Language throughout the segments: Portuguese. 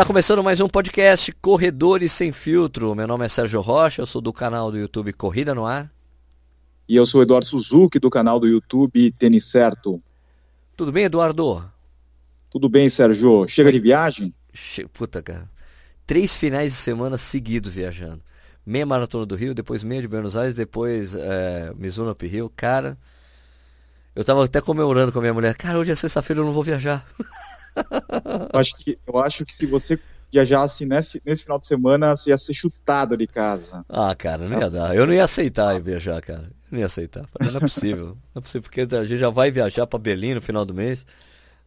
Está começando mais um podcast Corredores Sem Filtro. Meu nome é Sérgio Rocha, eu sou do canal do YouTube Corrida no Ar. E eu sou Eduardo Suzuki, do canal do YouTube Tênis Certo. Tudo bem, Eduardo? Tudo bem, Sérgio. Chega de viagem? Che... Puta, cara. Três finais de semana seguidos viajando. Meia maratona do Rio, depois meia de Buenos Aires, depois é, Mizuno Up Rio. Cara, eu tava até comemorando com a minha mulher. Cara, hoje é sexta-feira, eu não vou viajar. eu, acho que, eu acho que se você viajasse nesse, nesse final de semana, você ia ser chutado de casa. Ah, cara, não ia dar. Eu não ia aceitar viajar, cara. Eu não ia aceitar. Não é possível. Não é possível, porque a gente já vai viajar para Berlim no final do mês.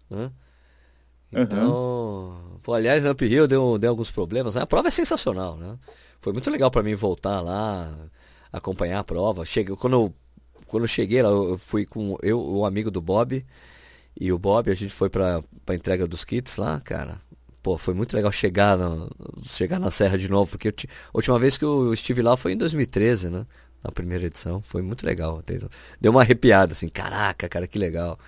Né? Então, uhum. pô, aliás, Up Hill deu, deu alguns problemas. A prova é sensacional, né? Foi muito legal para mim voltar lá, acompanhar a prova. Cheguei, quando, eu, quando eu cheguei lá, eu fui com eu, o amigo do Bob, e o Bob, a gente foi pra, pra entrega dos kits lá, cara. Pô, foi muito legal chegar, no, chegar na Serra de novo, porque a última vez que eu estive lá foi em 2013, né? Na primeira edição. Foi muito legal. Deu uma arrepiada, assim, caraca, cara, que legal.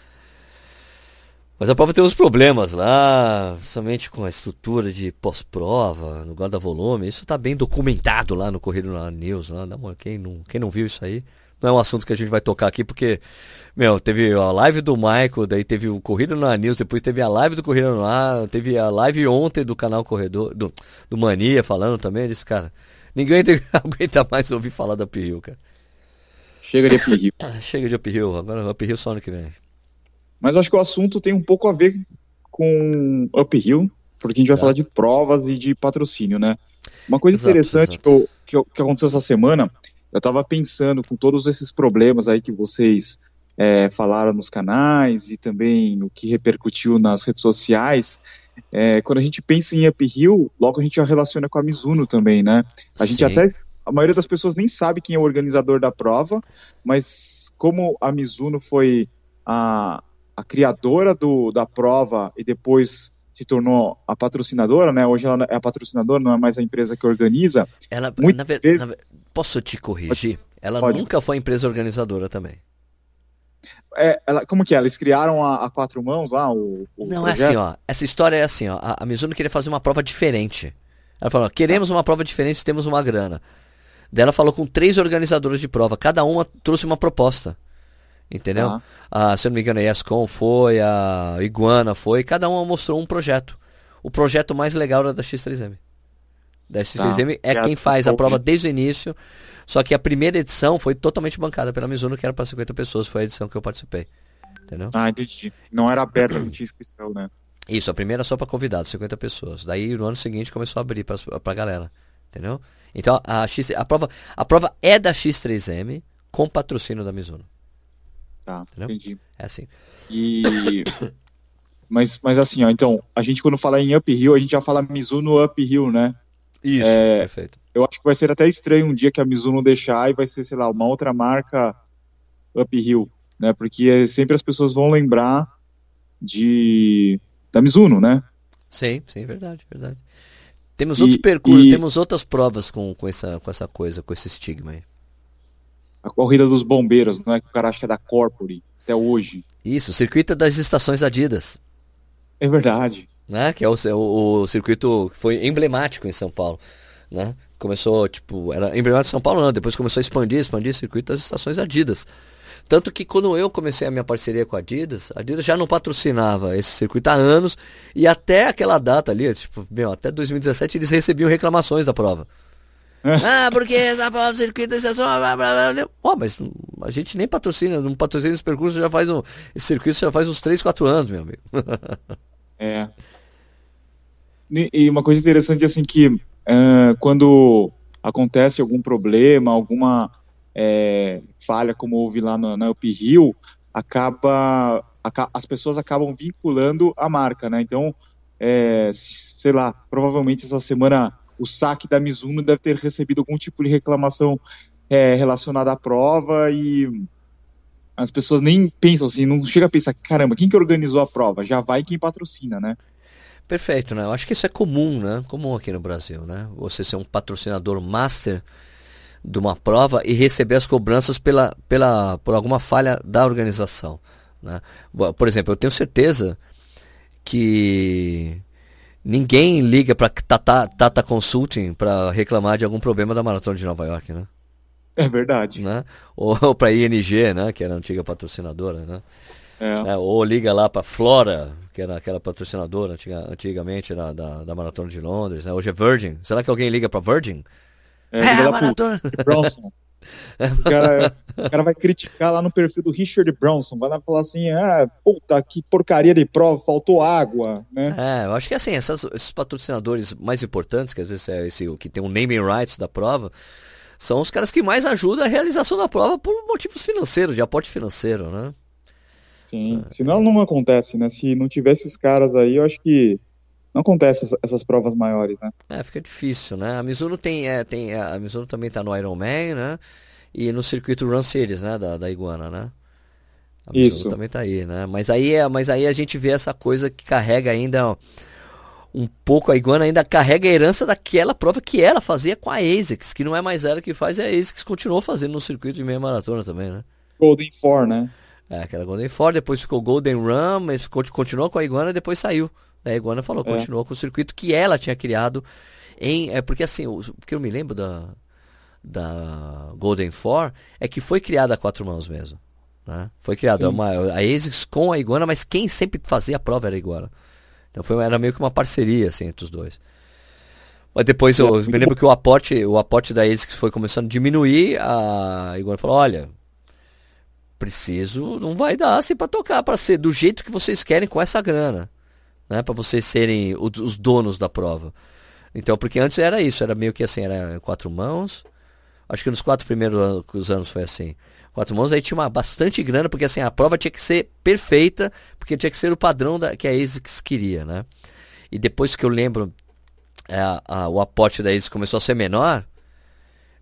Mas a prova tem uns problemas lá, somente com a estrutura de pós-prova, no guarda-volume. Isso tá bem documentado lá no Correio na News. Lá, quem, não, quem não viu isso aí, não é um assunto que a gente vai tocar aqui, porque, meu, teve a live do Michael, daí teve o Corrida na News, depois teve a live do Corrida no Ar, teve a live ontem do canal Corredor, do, do Mania falando também, disse, cara, ninguém aguenta mais ouvir falar da Uphill, cara. Chega de Uphill. Chega de Uphill, agora Uphill só ano que vem. Mas acho que o assunto tem um pouco a ver com Uphill, porque a gente vai tá. falar de provas e de patrocínio, né? Uma coisa exato, interessante exato. Que, eu, que, eu, que aconteceu essa semana eu estava pensando com todos esses problemas aí que vocês é, falaram nos canais e também o que repercutiu nas redes sociais. É, quando a gente pensa em uphill, logo a gente já relaciona com a Mizuno também, né? A gente Sim. até a maioria das pessoas nem sabe quem é o organizador da prova, mas como a Mizuno foi a, a criadora do, da prova e depois se tornou a patrocinadora, né? Hoje ela é a patrocinadora, não é mais a empresa que organiza. Ela, na, ver, vezes... na, posso te corrigir? Pode, ela pode. nunca foi a empresa organizadora também. É, ela, como que é? Eles criaram a, a quatro mãos lá? O, o não, projeto? é assim, ó. Essa história é assim, ó. A, a Mizuno queria fazer uma prova diferente. Ela falou: queremos uma prova diferente, temos uma grana. Daí ela falou com três organizadores de prova, cada uma trouxe uma proposta. Entendeu? Tá. Ah, se eu não me engano, a ESCOM foi, a Iguana foi, cada uma mostrou um projeto. O projeto mais legal era da X3M. Da X3M tá. é quem faz a prova desde o início, só que a primeira edição foi totalmente bancada pela Mizuno, que era para 50 pessoas, foi a edição que eu participei. Entendeu? Ah, entendi. Não era aberta, não tinha inscrição, né? Isso, a primeira só para convidados, 50 pessoas. Daí no ano seguinte começou a abrir para a galera. Entendeu? Então a, X, a, prova, a prova é da X3M com patrocínio da Mizuno. Tá, Entendeu? entendi. É assim. E. mas, mas assim, ó, então, a gente quando fala em uphill, a gente já fala Mizuno uphill, né? Isso, é, perfeito. Eu acho que vai ser até estranho um dia que a Mizuno deixar e vai ser, sei lá, uma outra marca uphill, né? Porque sempre as pessoas vão lembrar de da Mizuno, né? Sim, sim, verdade, verdade. Temos e, outros percursos, e... temos outras provas com, com, essa, com essa coisa, com esse estigma aí a corrida dos bombeiros, não é que o cara acha que é da Corpore, até hoje. Isso, o circuito das estações Adidas. É verdade. Né? Que é o, o, o circuito que foi emblemático em São Paulo. Né? Começou, tipo, era emblemático em São Paulo, não, depois começou a expandir, expandir o circuito das estações Adidas. Tanto que quando eu comecei a minha parceria com a Adidas, a Adidas já não patrocinava esse circuito há anos, e até aquela data ali, tipo, meu, até 2017 eles recebiam reclamações da prova. ah, porque essa prova do circuito é só. Ó, mas a gente nem patrocina, não patrocina esse percurso já faz um. Esse circuito já faz uns 3, 4 anos, meu amigo. é. E uma coisa interessante assim que uh, quando acontece algum problema, alguma é, falha, como houve lá no, na Up Hill, acaba, as pessoas acabam vinculando a marca, né? Então, é, sei lá, provavelmente essa semana o saque da Mizuno deve ter recebido algum tipo de reclamação é, relacionada à prova e as pessoas nem pensam assim, não chega a pensar, caramba, quem que organizou a prova? Já vai quem patrocina, né? Perfeito, né? Eu acho que isso é comum, né? Comum aqui no Brasil, né? Você ser um patrocinador master de uma prova e receber as cobranças pela, pela, por alguma falha da organização, né? Por exemplo, eu tenho certeza que Ninguém liga para Tata, Tata Consulting para reclamar de algum problema da maratona de Nova York, né? É verdade. Né? Ou, ou para ING, né? Que era a antiga patrocinadora, né? É. É, ou liga lá para Flora, que era aquela patrocinadora antiga, antigamente da, da, da, Maratona de Londres. Né? Hoje é Virgin. Será que alguém liga para Virgin? É, é a Maratona. Bronson. O cara, o cara, vai criticar lá no perfil do Richard Bronson, vai lá falar assim, ah, puta, que porcaria de prova, faltou água, né? É, eu acho que assim, essas, esses patrocinadores mais importantes, que às vezes é esse o que tem o naming rights da prova, são os caras que mais ajudam a realização da prova por motivos financeiros, de aporte financeiro, né? Sim, é. senão não acontece, né? Se não tivesse esses caras aí, eu acho que não acontece essas, provas maiores, né? É, fica difícil, né? A Mizuno tem, é, tem é, a Mizuno também tá no Ironman, né? E no circuito Run Series, né? Da, da Iguana, né? A Mizuno Isso. também tá aí, né? Mas aí, é, mas aí a gente vê essa coisa que carrega ainda ó, um pouco, a Iguana ainda carrega a herança daquela prova que ela fazia com a ASICS, que não é mais ela que faz, é a ASICS continuou fazendo no circuito de meia maratona também, né? Golden Four, né? É, aquela Golden Four, depois ficou Golden Run, mas continuou com a Iguana e depois saiu. A Iguana falou, é. continuou com o circuito que ela tinha criado em. É, porque assim, o, porque eu me lembro da, da Golden Four é que foi criada a quatro mãos mesmo. Né? Foi criada uma, a ASICS com a Iguana, mas quem sempre fazia a prova era a Iguana. Então foi, era meio que uma parceria assim, entre os dois. Mas depois eu, me lembro que o aporte, o aporte da ASICS foi começando a diminuir, a Iguana falou, olha, preciso, não vai dar assim para tocar, para ser do jeito que vocês querem com essa grana né, para vocês serem os, os, donos da prova. Então, porque antes era isso, era meio que assim, era quatro mãos. Acho que nos quatro primeiros anos foi assim. Quatro mãos aí tinha uma bastante grana, porque assim, a prova tinha que ser perfeita, porque tinha que ser o padrão da, que a ASICS queria, né? E depois que eu lembro, é, a, o aporte da ASICS começou a ser menor,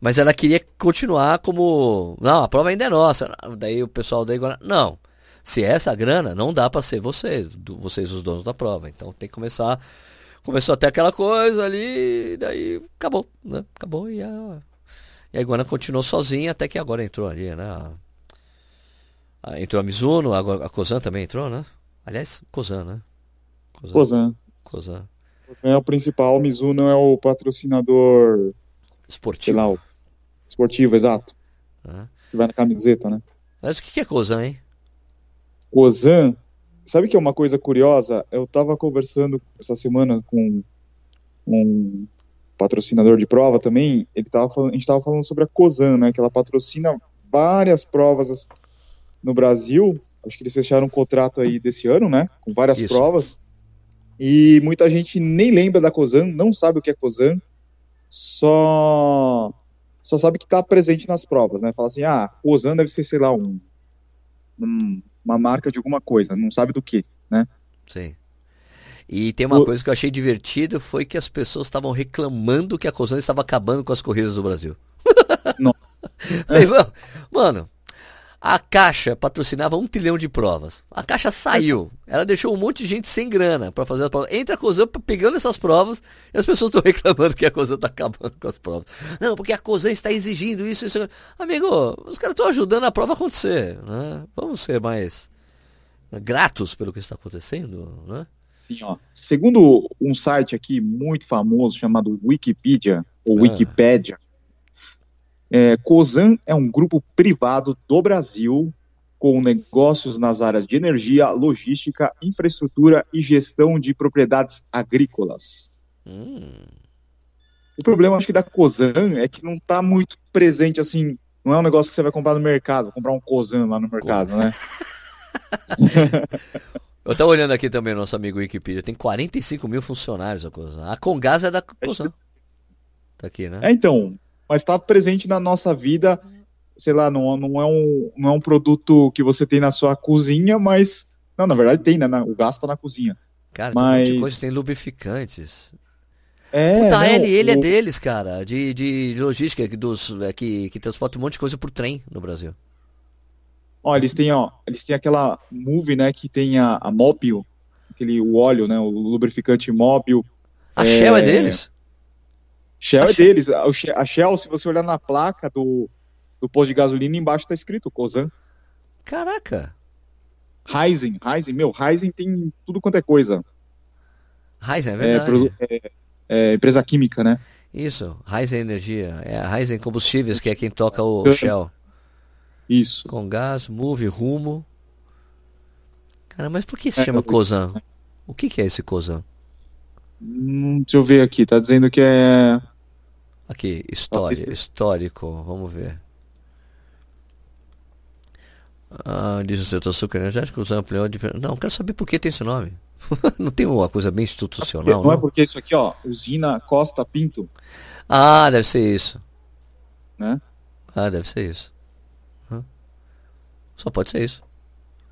mas ela queria continuar como, não, a prova ainda é nossa. Daí o pessoal daí agora, não, se é essa grana, não dá para ser vocês, vocês os donos da prova. Então tem que começar. Começou até aquela coisa ali, daí acabou, né? Acabou e a, e a Iguana continuou sozinha até que agora entrou ali, né? A, entrou a Mizuno, a, a Kozan também entrou, né? Aliás, Kozan, né? Kozan. Kozan. Kozan é o principal, Mizuno é o patrocinador esportivo. Lá, esportivo, exato. Ah. Que vai na camiseta, né? Mas o que é Kozan, hein? Ozan, sabe que é uma coisa curiosa? Eu estava conversando essa semana com um patrocinador de prova também, ele tava falando, a gente estava falando sobre a Cozan, né, que ela patrocina várias provas no Brasil, acho que eles fecharam um contrato aí desse ano, né, com várias Isso. provas, e muita gente nem lembra da Cozan, não sabe o que é Cozan, só só sabe que está presente nas provas, né, fala assim, ah, Cozan deve ser, sei lá, um, um uma marca de alguma coisa, não sabe do que, né? Sim. E tem uma o... coisa que eu achei divertido foi que as pessoas estavam reclamando que a Cozan estava acabando com as corridas do Brasil. Nossa. mano, a Caixa patrocinava um trilhão de provas. A Caixa saiu. Ela deixou um monte de gente sem grana para fazer as provas. Entra a Cosan pegando essas provas e as pessoas estão reclamando que a Cosan está acabando com as provas. Não, porque a Cosan está exigindo isso, isso. Amigo, os caras estão ajudando a prova a acontecer. Né? Vamos ser mais gratos pelo que está acontecendo, né? Sim, ó. Segundo um site aqui muito famoso chamado Wikipedia, ou ah. Wikipédia, é, COSAN é um grupo privado do Brasil com negócios nas áreas de energia, logística, infraestrutura e gestão de propriedades agrícolas. Hum. O problema, acho que, da COSAN é que não está muito presente assim. Não é um negócio que você vai comprar no mercado, comprar um COSAN lá no mercado, né? Eu estava olhando aqui também, nosso amigo Wikipedia, tem 45 mil funcionários a COSAN. A Congás é da COSAN. Tá aqui, né? É, então, mas está presente na nossa vida, sei lá, não, não, é um, não é um produto que você tem na sua cozinha, mas. Não, na verdade tem, né? O gás está na cozinha. Cara, mas... tem um coisa, tem lubrificantes. É, Puta, não, ele, ele é o... é deles, cara, de, de logística, dos, é, que, que transporta um monte de coisa por trem no Brasil. Ó, eles têm, ó, eles têm aquela Move, né, que tem a, a Mobil, aquele o óleo, né, o lubrificante Mobil. A é... Shell é deles? Shell a é deles. A Shell, se você olhar na placa do, do posto de gasolina, embaixo tá escrito Cosan. Caraca. Ryzen, Ryzen, meu, Ryzen tem tudo quanto é coisa. Raizen, é verdade. É, é, é, empresa química, né? Isso, Raizen Energia. É a Raizen Combustíveis, que é quem toca o Shell. Isso. Com gás, Move, Rumo. Cara, mas por que se chama Cosan? O que, que é esse Cosan? Hum, deixa eu ver aqui, tá dizendo que é. Aqui, história, histórico, vamos ver. Ah, diz o setor açúcar energético, os ampliou de... Não, quero saber por que tem esse nome. não tem uma coisa bem institucional, não? Não é porque isso aqui, ó, usina Costa Pinto. Ah, deve ser isso. Né? Ah, deve ser isso. Só pode ser isso.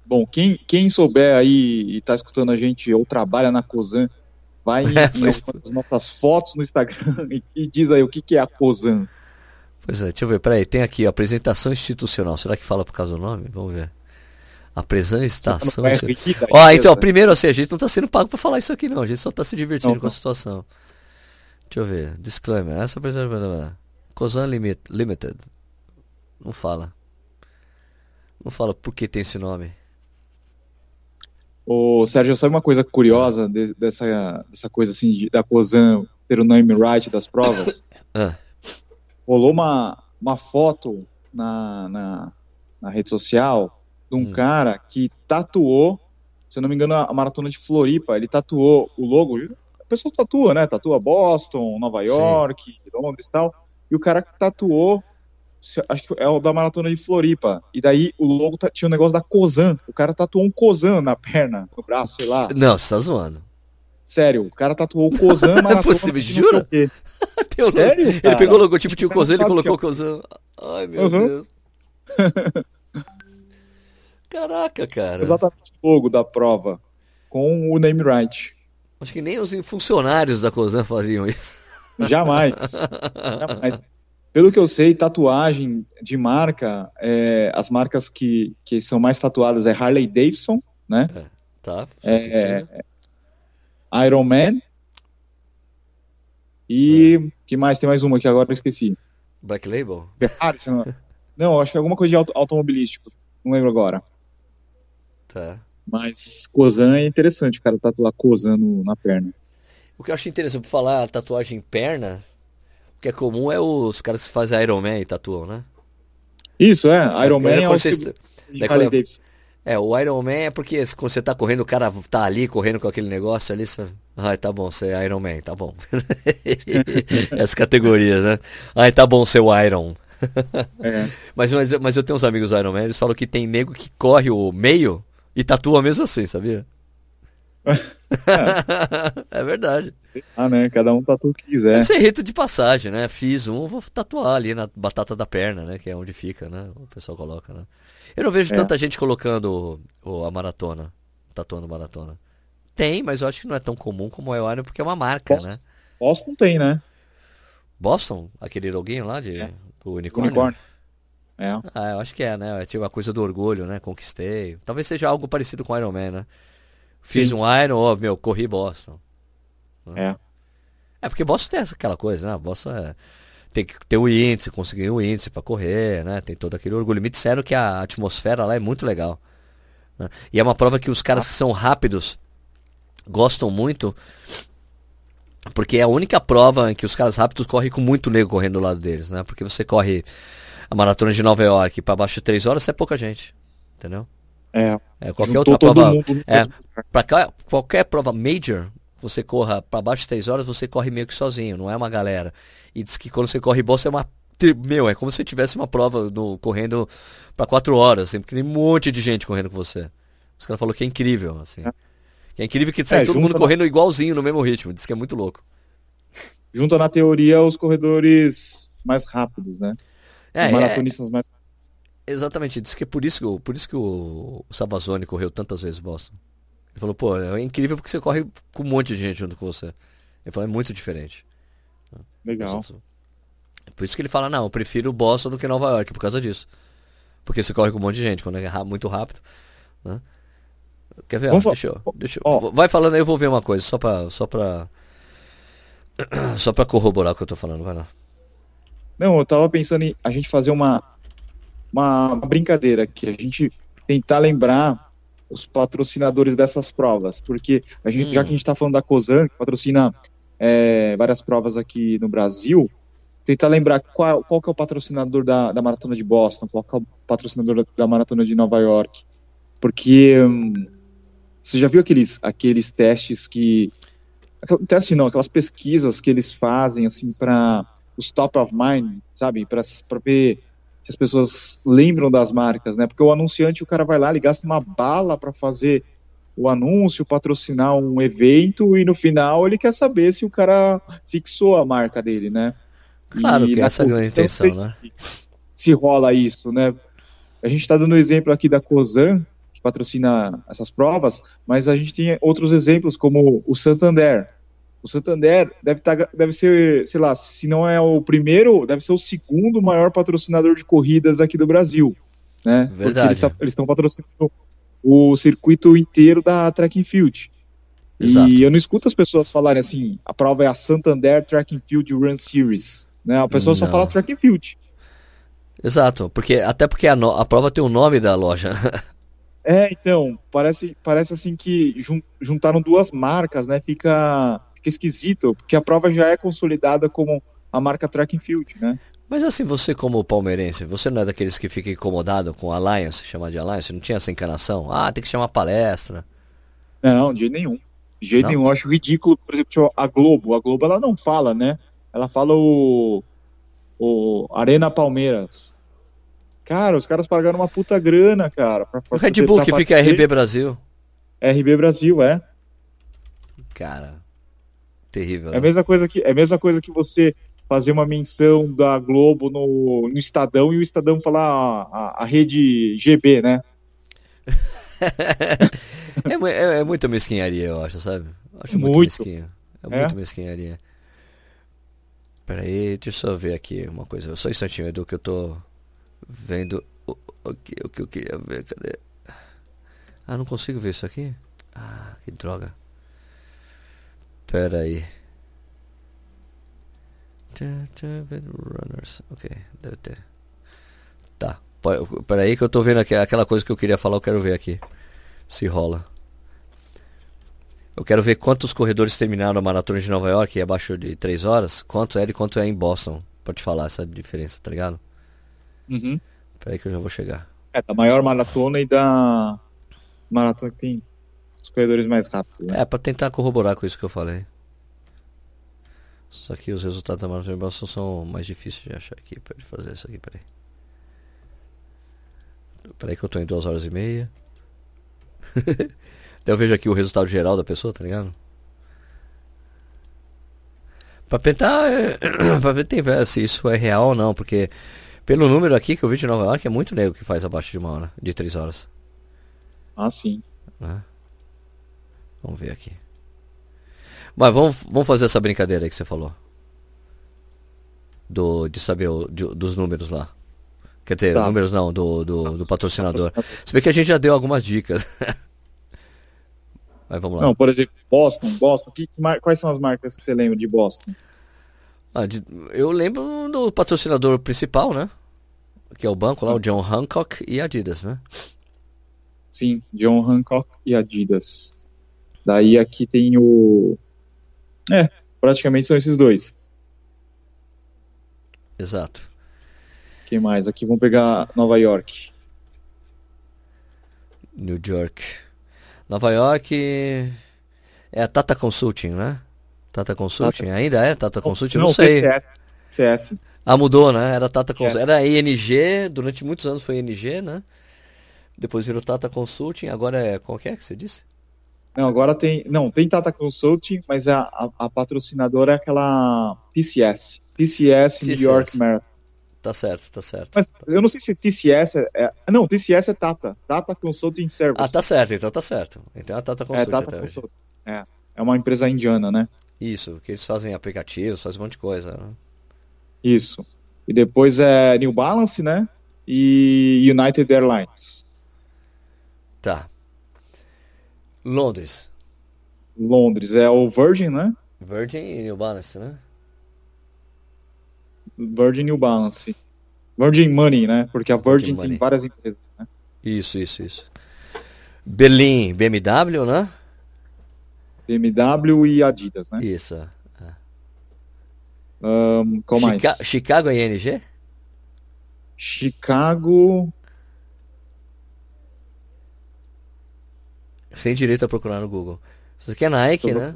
Bom, quem, quem souber aí e tá escutando a gente ou trabalha na COSAN, vai em, é, as nossas fotos no Instagram e, e, diz aí o que, que é a COSAN. Pois é, deixa eu ver, peraí, tem aqui apresentação institucional, será que fala por causa do nome? Vamos ver. Apresentação. Tá ó, oh, então, primeiro assim, a gente não está sendo pago para falar isso aqui, não. A gente só está se divertindo não, com a situação. Deixa eu ver. Disclaimer. Essa apresentação. Cosan Limit, Limited. Não fala. Não fala por que tem esse nome. Ô, Sérgio, sabe uma coisa curiosa de, dessa, dessa coisa assim de, da Cosan ter o name right das provas? ah rolou uma, uma foto na, na, na rede social de um hum. cara que tatuou, se eu não me engano, a maratona de Floripa. Ele tatuou o logo. A pessoa tatua, né? Tatua Boston, Nova York, Sim. Londres e tal. E o cara tatuou, acho que é o da maratona de Floripa. E daí o logo tinha um negócio da Cosan. O cara tatuou um Cosan na perna, no braço, sei lá. Não, você tá zoando. Sério, o cara tatuou o Kozan Maratona. É possível, jura? Sério? Ele cara? pegou o logotipo, tinha o Kozan, ele colocou o Kozan. Ai, meu uhum. Deus. Caraca, cara. Exatamente o logo da prova, com o name right. Acho que nem os funcionários da Kozan faziam isso. Jamais. Jamais. Pelo que eu sei, tatuagem de marca, é, as marcas que, que são mais tatuadas é Harley Davidson, né? É, tá. É, Iron Man. E é. que mais? Tem mais uma que agora eu esqueci. Black Label? Ferrari, não... não, acho que é alguma coisa de auto automobilístico. Não lembro agora. Tá. Mas Kozan é interessante, o cara tatuar Kozan no, na perna. O que eu acho interessante por falar tatuagem em perna, que é comum é os caras que fazem Iron Man e tatuam, né? Isso, é. Iron Man é, é o segundo. É, o Iron Man é porque quando você tá correndo, o cara tá ali correndo com aquele negócio ali, você... Ai, tá bom, você é Iron Man, tá bom. As categorias, né? Ai, tá bom, seu Iron. É. mas, mas, mas eu tenho uns amigos Iron Man, eles falam que tem nego que corre o meio e tatua mesmo assim, sabia? É. é verdade. Ah, né? Cada um tatua o que quiser. Deve ser rito de passagem, né? Fiz um, vou tatuar ali na batata da perna, né? Que é onde fica, né? O pessoal coloca, né? Eu não vejo é. tanta gente colocando o, a maratona, tatuando maratona. Tem, mas eu acho que não é tão comum como é o Iron, porque é uma marca, Boston, né? Boston tem, né? Boston? Aquele loguinho lá de, é. do unicórnio? Unicórnio. É. Ah, eu acho que é, né? É tipo a coisa do orgulho, né? Conquistei. Talvez seja algo parecido com Iron Man, né? Fiz Sim. um Iron, oh, meu, corri Boston. É. É porque Boston tem aquela coisa, né? Boston é tem que ter o índice, conseguir o índice para correr, né? Tem todo aquele orgulho. Me disseram que a atmosfera lá é muito legal. Né? E é uma prova que os caras que são rápidos gostam muito, porque é a única prova em que os caras rápidos correm com muito nego correndo do lado deles, né? Porque você corre a maratona de Nova York para baixo de 3 horas, você é pouca gente, entendeu? É. é qualquer outra prova. É, para qualquer prova major, você corra para baixo de 3 horas, você corre meio que sozinho, não é uma galera. E diz que quando você corre bolsa é uma. Meu, é como se tivesse uma prova no, correndo para 4 horas, assim, porque tem um monte de gente correndo com você. Os caras falaram que é incrível, assim. É, é incrível que sai é, todo mundo correndo na... igualzinho no mesmo ritmo. Diz que é muito louco. Junta na teoria os corredores mais rápidos, né? É, os maratonistas é... mais Exatamente, diz que é por isso, por isso que o, o Sabazone correu tantas vezes Boston. Ele falou, pô, é incrível porque você corre com um monte de gente junto com você. Ele falou, é muito diferente. Legal. Por isso que ele fala, não, eu prefiro Boston do que Nova York, por causa disso. Porque você corre com um monte de gente, quando é muito rápido. Né? Quer ver? Vamos deixa eu, deixa eu. Vai falando aí, eu vou ver uma coisa, só pra. Só pra, só pra corroborar o que eu tô falando, vai lá. Não, eu tava pensando em a gente fazer uma, uma, uma brincadeira aqui, a gente tentar lembrar os patrocinadores dessas provas, porque gente, hum. já que a gente está falando da Cosan, que patrocina é, várias provas aqui no Brasil, tentar lembrar qual, qual que é o patrocinador da, da Maratona de Boston, qual que é o patrocinador da, da Maratona de Nova York, porque hum, você já viu aqueles, aqueles testes que teste não, aquelas pesquisas que eles fazem assim para os top of mind, sabe, para ver se as pessoas lembram das marcas, né? Porque o anunciante, o cara vai lá, ele gasta uma bala para fazer o anúncio, patrocinar um evento e no final ele quer saber se o cara fixou a marca dele, né? Claro e que essa é a grande intenção, né? Se, se rola isso, né? A gente está dando exemplo aqui da Cosan, que patrocina essas provas, mas a gente tem outros exemplos como o Santander, o Santander deve, tá, deve ser, sei lá, se não é o primeiro, deve ser o segundo maior patrocinador de corridas aqui do Brasil. Né? Verdade. Porque eles estão patrocinando o circuito inteiro da Track and Field. Exato. E eu não escuto as pessoas falarem assim, a prova é a Santander Track and Field Run Series. Né? A pessoa não. só fala Track and Field. Exato, porque até porque a, no, a prova tem o nome da loja. é, então, parece, parece assim que jun, juntaram duas marcas, né? Fica fica esquisito, porque a prova já é consolidada como a marca track and field, né? Mas assim, você como palmeirense, você não é daqueles que fica incomodado com Alliance, chamar de Alliance? Não tinha essa encanação? Ah, tem que chamar palestra. Não, de jeito nenhum. De jeito não? nenhum, eu acho ridículo, por exemplo, a Globo. A Globo, ela não fala, né? Ela fala o, o Arena Palmeiras. Cara, os caras pagaram uma puta grana, cara. Pra, pra o Red Bull que fica RB Brasil. RB Brasil, é. Cara, Terrível. É a né? mesma coisa que é a mesma coisa que você fazer uma menção da Globo no, no Estadão e o Estadão falar a, a, a rede GB, né? é, é, é, muita mesquinharia, eu acho, sabe? acho muito, muito mesquinho. É, é muito mesquinharia. Peraí, deixa eu ver aqui uma coisa. Só um instantinho, Edu, que eu tô vendo o, o, que, o que eu queria ver. Cadê? Ah, não consigo ver isso aqui? Ah, que droga. Pera aí. Runners. Ok, deve ter. Tá. Pera aí que eu tô vendo aqui, aquela coisa que eu queria falar, eu quero ver aqui. Se rola. Eu quero ver quantos corredores terminaram a maratona de Nova York abaixo de 3 horas. Quanto é e quanto é em Boston. Pra te falar essa diferença, tá ligado? Uhum. Pera aí que eu já vou chegar. É, da maior maratona e da maratona que tem os corredores mais rápidos. Né? É, pra tentar corroborar com isso que eu falei. Só que os resultados da maratona são mais difíceis de achar aqui para fazer isso aqui, peraí. Peraí que eu tô em duas horas e meia. eu vejo aqui o resultado geral da pessoa, tá ligado? Pra tentar, é, pra ver se isso é real ou não, porque pelo número aqui que eu vi de Nova York é muito nego que faz abaixo de uma hora, de três horas. Ah, sim. Né? Vamos ver aqui. Mas vamos, vamos fazer essa brincadeira aí que você falou. Do, de saber o, de, dos números lá. Quer dizer, tá. números não, do, do, do patrocinador. Se bem que a gente já deu algumas dicas. Mas vamos lá. Não, por exemplo, Boston, Boston. Que, que, quais são as marcas que você lembra de Boston? Ah, de, eu lembro do patrocinador principal, né? Que é o banco lá, o John Hancock e Adidas, né? Sim, John Hancock e Adidas. Daí aqui tem o. É, praticamente são esses dois. Exato. Quem mais? Aqui vamos pegar Nova York. New York. Nova York é a Tata Consulting, né? Tata Consulting, Tata. ainda é Tata Consulting? Não, não sei. TCS. CS. Ah, mudou, né? Era Tata Consulting. Era ING, durante muitos anos foi ING, né? Depois virou Tata Consulting, agora é. Qual que é que você disse? Não, agora tem. Não, tem Tata Consulting, mas a, a, a patrocinadora é aquela TCS. TCS, TCS. New York Marathon. Tá certo, tá certo. Mas eu não sei se TCS é. é não, TCS é Tata. Tata Consulting Services. Ah, tá certo, então tá certo. Então é a Tata Consulting. É, Tata Consulting. É. É uma empresa indiana, né? Isso, que eles fazem aplicativos, fazem um monte de coisa. Né? Isso. E depois é New Balance, né? E United Airlines. Tá. Londres. Londres é o Virgin, né? Virgin e New Balance, né? Virgin New Balance. Virgin Money, né? Porque a Virgin, Virgin tem várias empresas, né? Isso, isso, isso. Berlim, BMW, né? BMW e Adidas, né? Isso. É. Um, qual Chica mais? Chicago e ING? Chicago. Sem direito a procurar no Google. Isso aqui é Nike, né?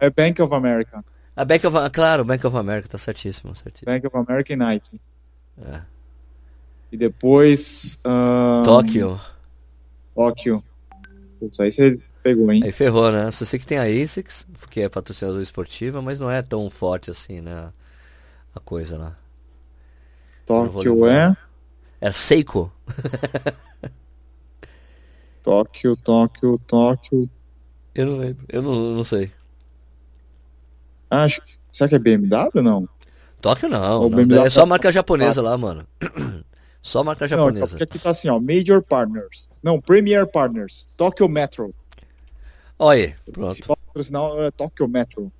É Bank of America. A Bank of, claro, Bank of America, tá certíssimo, certíssimo. Bank of America e Nike. É. E depois. Um, Tóquio. Tóquio. Putz, aí você pegou, hein? Aí ferrou, né? Só sei que tem a ASICS, que é patrocinador esportiva, mas não é tão forte assim, né? A coisa lá. Tóquio é. É Seiko. Tóquio, Tóquio, Tóquio. Eu não lembro, eu não, não sei. Ah, Acho. Será que é BMW ou não? Tóquio não, não, é só tá- marca japonesa lá, mano. Só marca Não, japonesa. porque aqui tá assim, ó. Major Partners. Não, Premier Partners. Tokyo Metro. Olha pronto. principal patrocinador é Tokyo Metro.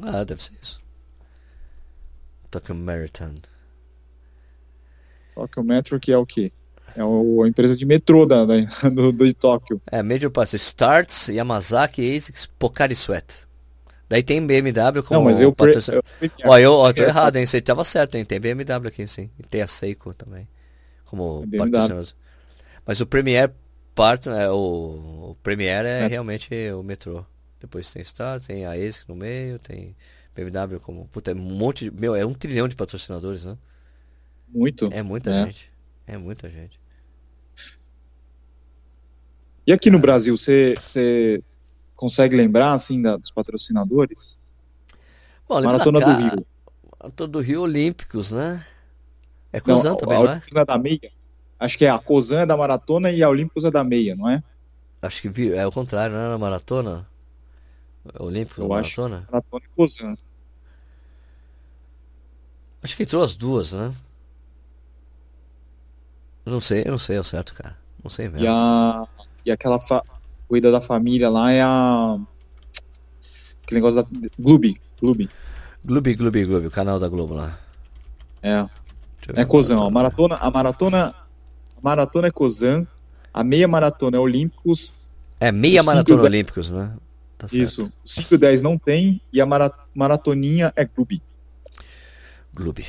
Ah, deve ser isso. Tokyo Marathon. Tokyo Metro, que é o quê? É a empresa de metrô da, da- do, do, de Tóquio. É, Major Pass Starts, Yamazaki, ASICS, Pocari Sweat. Daí tem BMW como Não, mas eu. Pre, patrocin- eu. Ó, eu, ó, tô É, errado, hein? Você tava certo, hein? Tem BMW aqui, sim. E tem a Seiko também. Como É patrocinador. Mas o Premier Partner, é, o, o Premier é Metro. realmente o metrô. Depois tem Star, tem a ASICS no meio, tem BMW como. Puta, é um monte de. Meu, é um trilhão de patrocinadores, né? Muito. É muita É. gente. É muita gente. E aqui no Brasil, você, você consegue lembrar, assim, da- dos patrocinadores? Bom, Maratona da do Rio. Maratona do Rio Olímpicos, né? É Não, Cosan a- também, a não é? Olímpicos é da meia. Acho que é a Cosan é da maratona e a Olímpicos é da meia, não é? Acho que é o contrário, não é na maratona? Olímpicos, Eu acho. maratona? Maratona e Cosan. Acho que entrou as duas, né? Eu não sei, eu não sei ao certo, cara. Não sei E, mesmo. a, e aquela cuida da família lá é a. Aquele negócio da. Gloob. Gloob. Gloob, Gloob, Gloob, o canal da Globo lá. É. É a Cosan. ó. A maratona. a maratona. A maratona é Cosan. A meia maratona é Olímpicos. É meia cinco maratona da- Olímpicos, né? Tá. Isso. O 5 e 10 não tem. E a mara, maratoninha é Gloob. Gloob.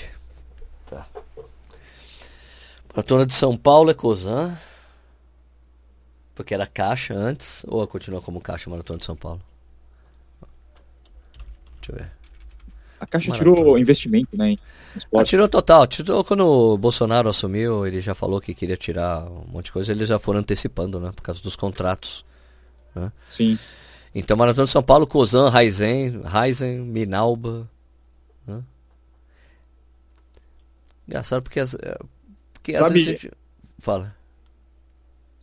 Tá. Maratona de São Paulo é Cosan. Porque era caixa antes, ou continua como caixa Maratona de São Paulo? Deixa eu ver. A Caixa Maratona. tirou investimento, né? Ah, esporte. tirou total. Tirou quando o Bolsonaro assumiu, ele já falou que queria tirar um monte de coisa, eles já foram antecipando, né? Por causa dos contratos. Sim. Então, Maratona de São Paulo, Cosan, Raizen, Raizen, Minalba. Né? Engraçado porque, as, é, porque às Sabe- vezes a gente... Fala.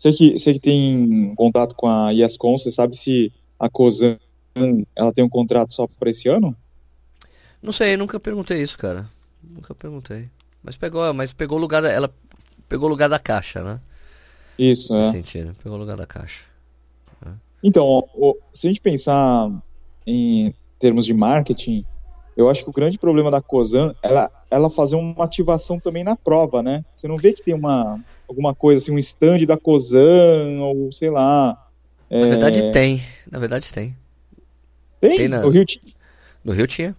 Você que, você que tem contato com a ESCOM, você sabe se a Cosan ela tem um contrato só para esse ano? Não sei, nunca perguntei isso, cara. Nunca perguntei. Mas pegou, mas pegou o lugar da, ela pegou o lugar da caixa, né? Isso, Nesse é. sentido, pegou o lugar da caixa. Então, se a gente pensar em termos de marketing, eu acho que o grande problema da Cosan é ela, ela fazer uma ativação também na prova, né? Você não vê que tem uma alguma coisa assim, um stand da Cosan ou sei lá. Na verdade tem, na verdade tem. Tem, tem na- o Rio tinha. No Rio tinha.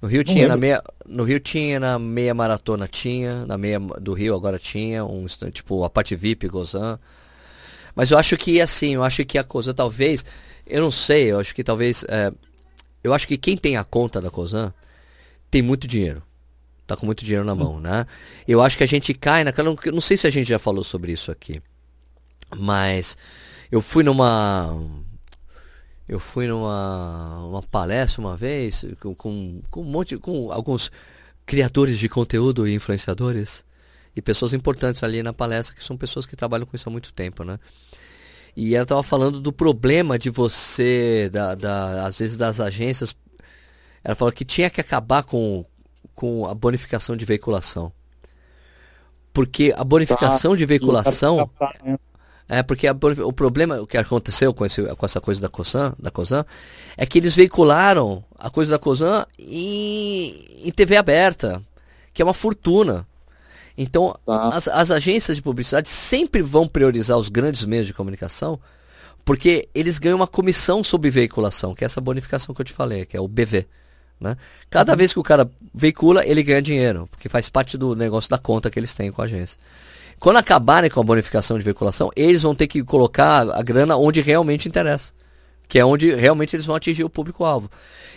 No Rio Não tinha, na meia, no Rio tinha, na meia maratona tinha, na meia do Rio agora tinha, um stand- tipo a parte VIP Gozan. Mas eu acho que assim, eu acho que a Cosan talvez, eu não sei, eu acho que talvez, é, eu acho que quem tem a conta da Cosan tem muito dinheiro. Tá com muito dinheiro na mão, né? Eu acho que a gente cai naquela, não sei se a gente já falou sobre isso aqui. Mas eu fui numa eu fui numa uma palestra uma vez com, com, com um monte com alguns criadores de conteúdo e influenciadores e pessoas importantes ali na palestra que são pessoas que trabalham com isso há muito tempo, né? E ela estava falando do problema de você, da, da, às vezes das agências. Ela falou que tinha que acabar com, com a bonificação de veiculação. Porque a bonificação de veiculação. né? É, porque a o problema, o que aconteceu com, esse, com essa coisa da COSAN, da COSAN, é que eles veicularam a coisa da COSAN em, em TV aberta, que é uma fortuna. Então, tá. as, as agências de publicidade sempre vão priorizar os grandes meios de comunicação, porque eles ganham uma comissão sobre veiculação, que é essa bonificação que eu te falei, que é o BV. Né? Cada uhum. vez que o cara veicula, ele ganha dinheiro, porque faz parte do negócio da conta que eles têm com a agência. Quando acabarem com a bonificação de veiculação, eles vão ter que colocar a grana onde realmente interessa que é onde realmente eles vão atingir o público-alvo.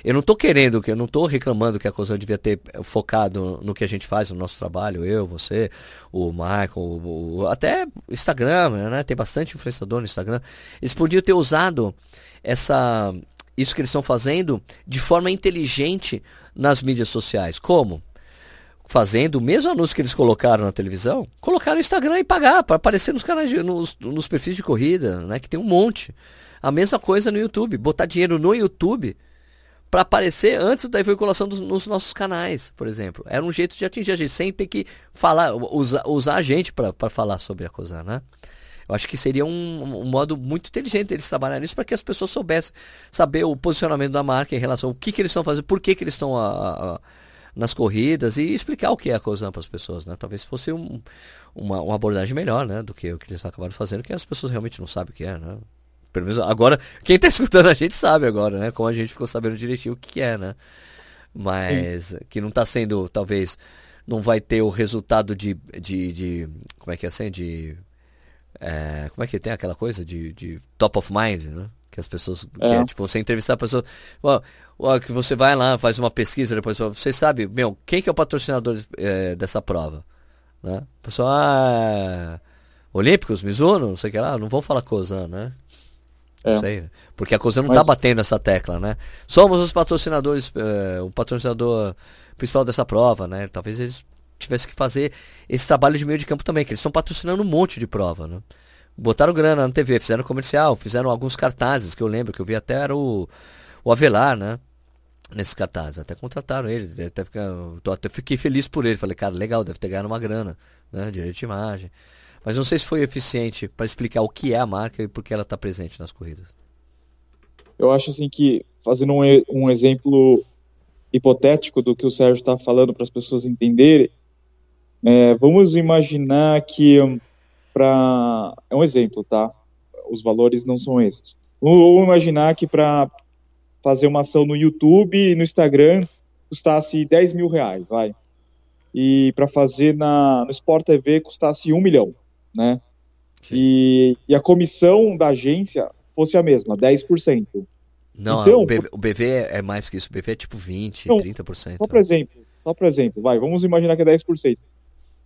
Eu não estou querendo, eu não estou reclamando que a Cozan devia ter focado no que a gente faz no nosso trabalho, eu, você, o Michael, o, o, até Instagram, né? Tem bastante influenciador no Instagram. Eles podiam ter usado essa isso que eles estão fazendo de forma inteligente nas mídias sociais. Como? Fazendo o mesmo anúncio que eles colocaram na televisão, colocar no Instagram e pagar para aparecer nos canais, de, nos, nos perfis de corrida, né? Que tem um monte. A mesma coisa no YouTube, botar dinheiro no YouTube para aparecer antes da veiculação dos, nos nossos canais, por exemplo. Era um jeito de atingir a gente, sem ter que falar, usar, usar a gente para falar sobre a coisa, né? Eu acho que seria um, um modo muito inteligente eles trabalharem nisso para que as pessoas soubessem saber o posicionamento da marca em relação ao que, que eles estão fazendo, por que, que eles estão a, a, nas corridas e explicar o que é a Cosan para as pessoas, né? Talvez fosse um, uma, uma abordagem melhor, né? Do que o que eles acabaram fazendo, que as pessoas realmente não sabem o que é, né? Pelo menos agora, quem está escutando a gente sabe agora, né? Como a gente ficou sabendo direitinho o que é, né? Mas Sim. que não está sendo, talvez, não vai ter o resultado de, de, de como é que é assim? De, é, como é que tem aquela coisa de, de top of mind, né? Que as pessoas, é. Que é, tipo, você entrevistar a pessoa, ó, ó, que você vai lá, faz uma pesquisa, depois você sabe, meu, quem que é o patrocinador é, dessa prova? Né? O pessoal, ah, Olímpicos, Mizuno, não sei o que lá, não vou falar Cosan, né? É. Não sei? Porque a coisa não está Mas... batendo essa tecla, né? Somos os patrocinadores, é, o patrocinador principal dessa prova, né? Talvez eles tivessem que fazer esse trabalho de meio de campo também, que eles estão patrocinando um monte de prova, né? Botaram grana na TV, fizeram comercial, fizeram alguns cartazes, que eu lembro, que eu vi até era o, o Avelar, né? Nesses cartazes, até contrataram ele, até, ficar, até fiquei feliz por ele, falei, cara, legal, deve ter ganhado uma grana, né? Direito de imagem. Mas não sei se foi eficiente para explicar o que é a marca e por que ela está presente nas corridas. Eu acho assim que, fazendo um, um exemplo hipotético do que o Sérgio está falando para as pessoas entenderem, é, vamos imaginar que para é um exemplo, tá? Os valores não são esses. Vamos imaginar que para fazer uma ação no YouTube e no Instagram custasse 10 mil reais, vai. E para fazer na, no Sport TV custasse um milhão né? E, e, a comissão da agência fosse a mesma, 10%. Não, então, o, BV, o BV é mais que isso, o BV é tipo 20%, então, 30%. Só por exemplo, só por exemplo, vai, vamos imaginar que é 10%.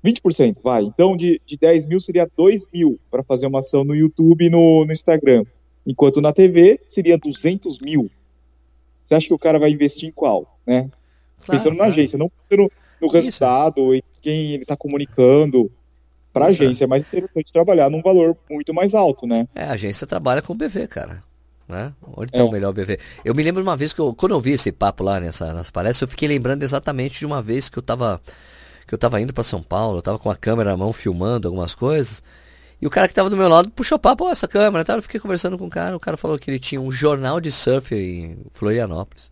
20%, vai. Então, de, de 10 mil seria 2 mil para fazer uma ação no YouTube e no, no Instagram. Enquanto na TV seria 200 mil. Você acha que o cara vai investir em qual, né? Claro, pensando na agência, não pensando no resultado, Isso. em quem ele está comunicando. Para a agência é mais interessante trabalhar num valor muito mais alto, né? É, a agência trabalha com BV, cara. Né? Onde está é. o melhor BV? Eu me lembro de uma vez que eu, quando eu vi esse papo lá nessa, nessa palestra, eu fiquei lembrando exatamente de uma vez que eu estava que eu tava indo para São Paulo, eu estava com a câmera na mão filmando algumas coisas. E o cara que estava do meu lado puxou papo, oh, essa câmera, tá? eu fiquei conversando com o cara, o cara falou que ele tinha um jornal de surf em Florianópolis.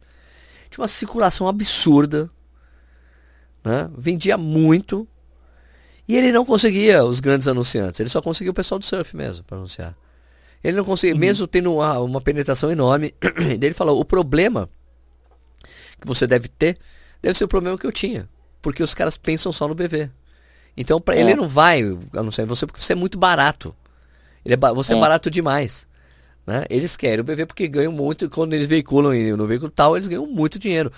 Tinha uma circulação absurda, né? Vendia muito, e ele não conseguia os grandes anunciantes, ele só conseguia o pessoal do surf mesmo para anunciar. Ele não conseguia, uhum. mesmo tendo uma, uma penetração enorme. ele falou: o problema que você deve ter deve ser o problema que eu tinha, porque os caras pensam só no BV. Então, para é. ele não vai anunciar em você porque você é muito barato. Ele é, você é. é barato demais. Né? Eles querem o BV porque ganham muito, quando eles veiculam no veículo tal, eles ganham muito dinheiro.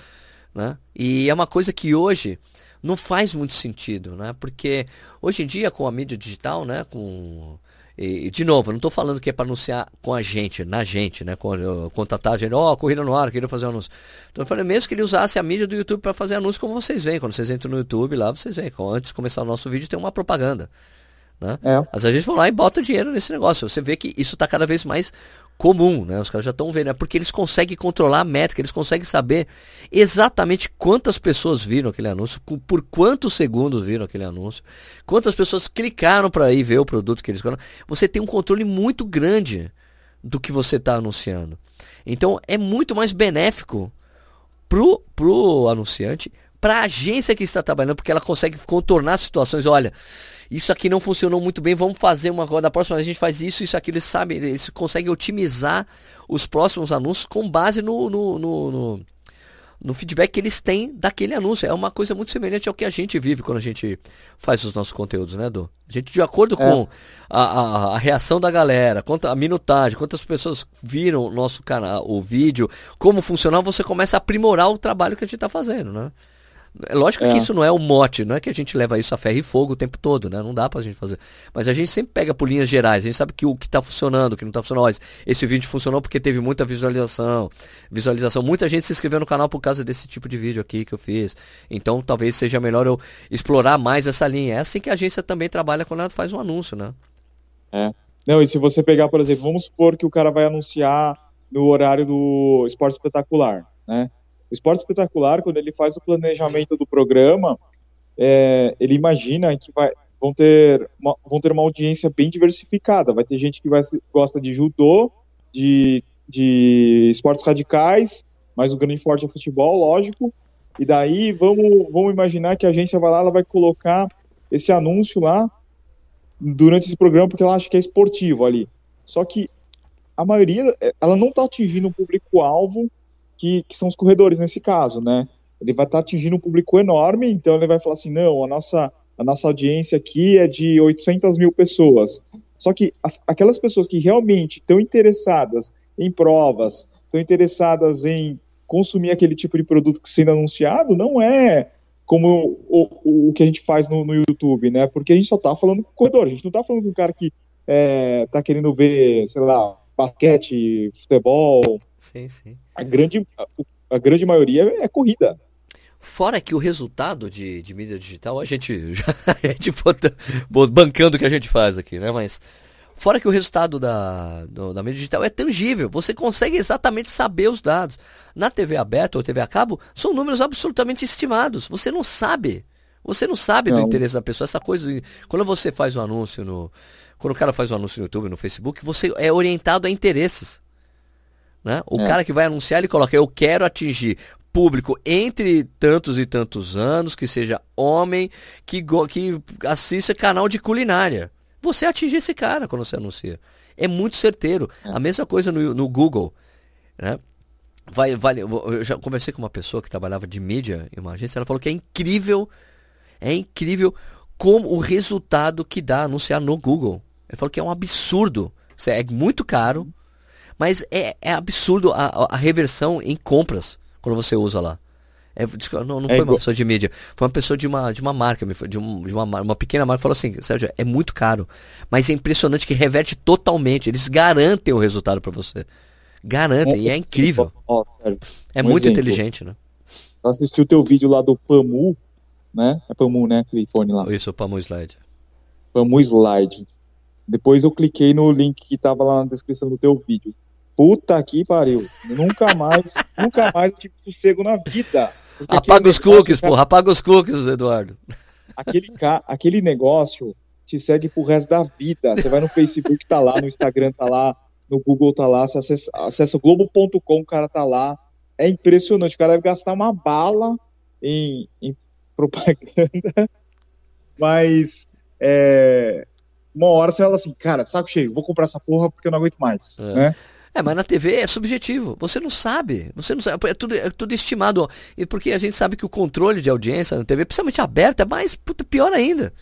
Né? E é uma coisa que hoje não faz muito sentido, né? Porque hoje em dia com a mídia digital, né, com e, de novo, não estou falando que é para anunciar com a gente, na gente, né? Com, contratar a gente, ó, oh, corrida no ar, queria fazer um anúncio. Eu falei mesmo que ele usasse a mídia do YouTube para fazer anúncio como vocês veem. Quando vocês entram no YouTube lá, vocês veem. Antes de começar o nosso vídeo tem uma propaganda. Né? É. Às vezes vão lá e botam dinheiro nesse negócio. Você vê que isso está cada vez mais comum, né? Os caras já estão vendo, é porque eles conseguem controlar a métrica, eles conseguem saber exatamente quantas pessoas viram aquele anúncio, por quantos segundos viram aquele anúncio, quantas pessoas clicaram para ir ver o produto que eles querem. Você tem um controle muito grande do que você está anunciando. Então é muito mais benéfico pro, pro anunciante, para a agência que está trabalhando, porque ela consegue contornar situações. Olha, isso aqui não funcionou muito bem, vamos fazer uma. Da próxima vez a gente faz isso, isso, aquilo. Eles sabem, eles conseguem otimizar os próximos anúncios com base no, no, no, no no feedback que eles têm daquele anúncio. É uma coisa muito semelhante ao que a gente vive quando a gente faz os nossos conteúdos, né, Edu? A gente, de acordo é. com a, a, a, reação da galera, quanto, a minutagem, quantas pessoas viram o nosso canal, o vídeo, como funcionar, você começa a aprimorar o trabalho que a gente está fazendo, né? É lógico é. que isso não é o mote, não é que a gente leva isso a ferro e fogo o tempo todo, né? Não dá pra gente fazer. Mas a gente sempre pega por linhas gerais, a gente sabe que o que tá funcionando, o que não tá funcionando. Olha, esse vídeo funcionou porque teve muita visualização. Visualização. Muita gente se inscreveu no canal por causa desse tipo de vídeo aqui que eu fiz. Então talvez seja melhor eu explorar mais essa linha. É assim que a agência também trabalha quando ela faz um anúncio, né? É. Não, e se você pegar, por exemplo, vamos supor que o cara vai anunciar no horário do esporte espetacular, né? O esporte espetacular, quando ele faz o planejamento do programa, é, ele imagina que vai, vão, ter uma, vão ter uma audiência bem diversificada. Vai ter gente que vai, gosta de judô, de, de esportes radicais, mas o grande forte é futebol, lógico. E daí vamos, vamos imaginar que a agência vai lá, ela vai colocar esse anúncio lá durante esse programa porque ela acha que é esportivo ali. Só que a maioria, ela não está atingindo o público-alvo que, que são os corredores nesse caso, né? Ele vai estar tá atingindo um público enorme, então ele vai falar assim, não, a nossa, a nossa audiência aqui é de 800 mil pessoas. Só que as, aquelas pessoas que realmente estão interessadas em provas, estão interessadas em consumir aquele tipo de produto que sendo anunciado, não é como o, o, o que a gente faz no, no, YouTube, né? Porque a gente só está falando com o corredor, a gente não está falando com um cara que está é, tá querendo ver, sei lá, basquete, futebol. Sim, sim. A grande, a, a grande maioria é corrida. Fora que o resultado de, de mídia digital, a gente já a gente bota, bancando o que a gente faz aqui, né? Mas fora que o resultado da, do, da mídia digital é tangível, você consegue exatamente saber os dados. Na TV aberta ou TV a cabo, são números absolutamente estimados. Você não sabe. Você não sabe não. do interesse da pessoa. Essa coisa. Quando você faz um anúncio no, quando o cara faz um anúncio no YouTube, no Facebook, você é orientado a interesses. Né? O é. cara que vai anunciar, ele coloca, eu quero atingir público entre tantos e tantos anos, que seja homem, que, que assista canal de culinária. Você atinge esse cara quando você anuncia. É muito certeiro. É. A mesma coisa no, no Google. Né? Vai, vai, eu já conversei com uma pessoa que trabalhava de mídia em uma agência, ela falou que é incrível, é incrível como o resultado que dá anunciar no Google. Ele falou que é um absurdo. É muito caro, mas é, é absurdo a, a reversão em compras quando você usa lá. É, não, não é foi igual. uma pessoa de mídia, foi uma pessoa de uma, de uma marca, de, um, de uma, uma pequena marca, falou assim, Sérgio, é muito caro, mas é impressionante que reverte totalmente, eles garantem o resultado para você. Garantem, é, e é incrível. Ó, é um muito exemplo. inteligente, né? Eu assisti o teu vídeo lá do Pamu, né? É Pamu, né? Aquele fone lá. Isso, o Pamu Slide. Pamu Slide. Depois eu cliquei no link que tava lá na descrição do teu vídeo. Puta que pariu. Nunca mais, nunca mais tive sossego na vida. Apaga os cookies, cara, porra. Apaga os cookies, Eduardo. Aquele, aquele negócio te segue pro resto da vida. Você vai no Facebook, tá lá, no Instagram tá lá, no Google tá lá, você acessa, acessa globo.com, o cara tá lá. É impressionante. O cara deve gastar uma bala em, em propaganda. Mas é, uma hora você fala assim, cara, saco cheio, vou comprar essa porra porque eu não aguento mais, é. né? É, mas na TV é subjetivo. Você não sabe. Você não sabe. É tudo, é tudo estimado. E porque a gente sabe que o controle de audiência na TV, principalmente aberta, é mais puta, pior ainda.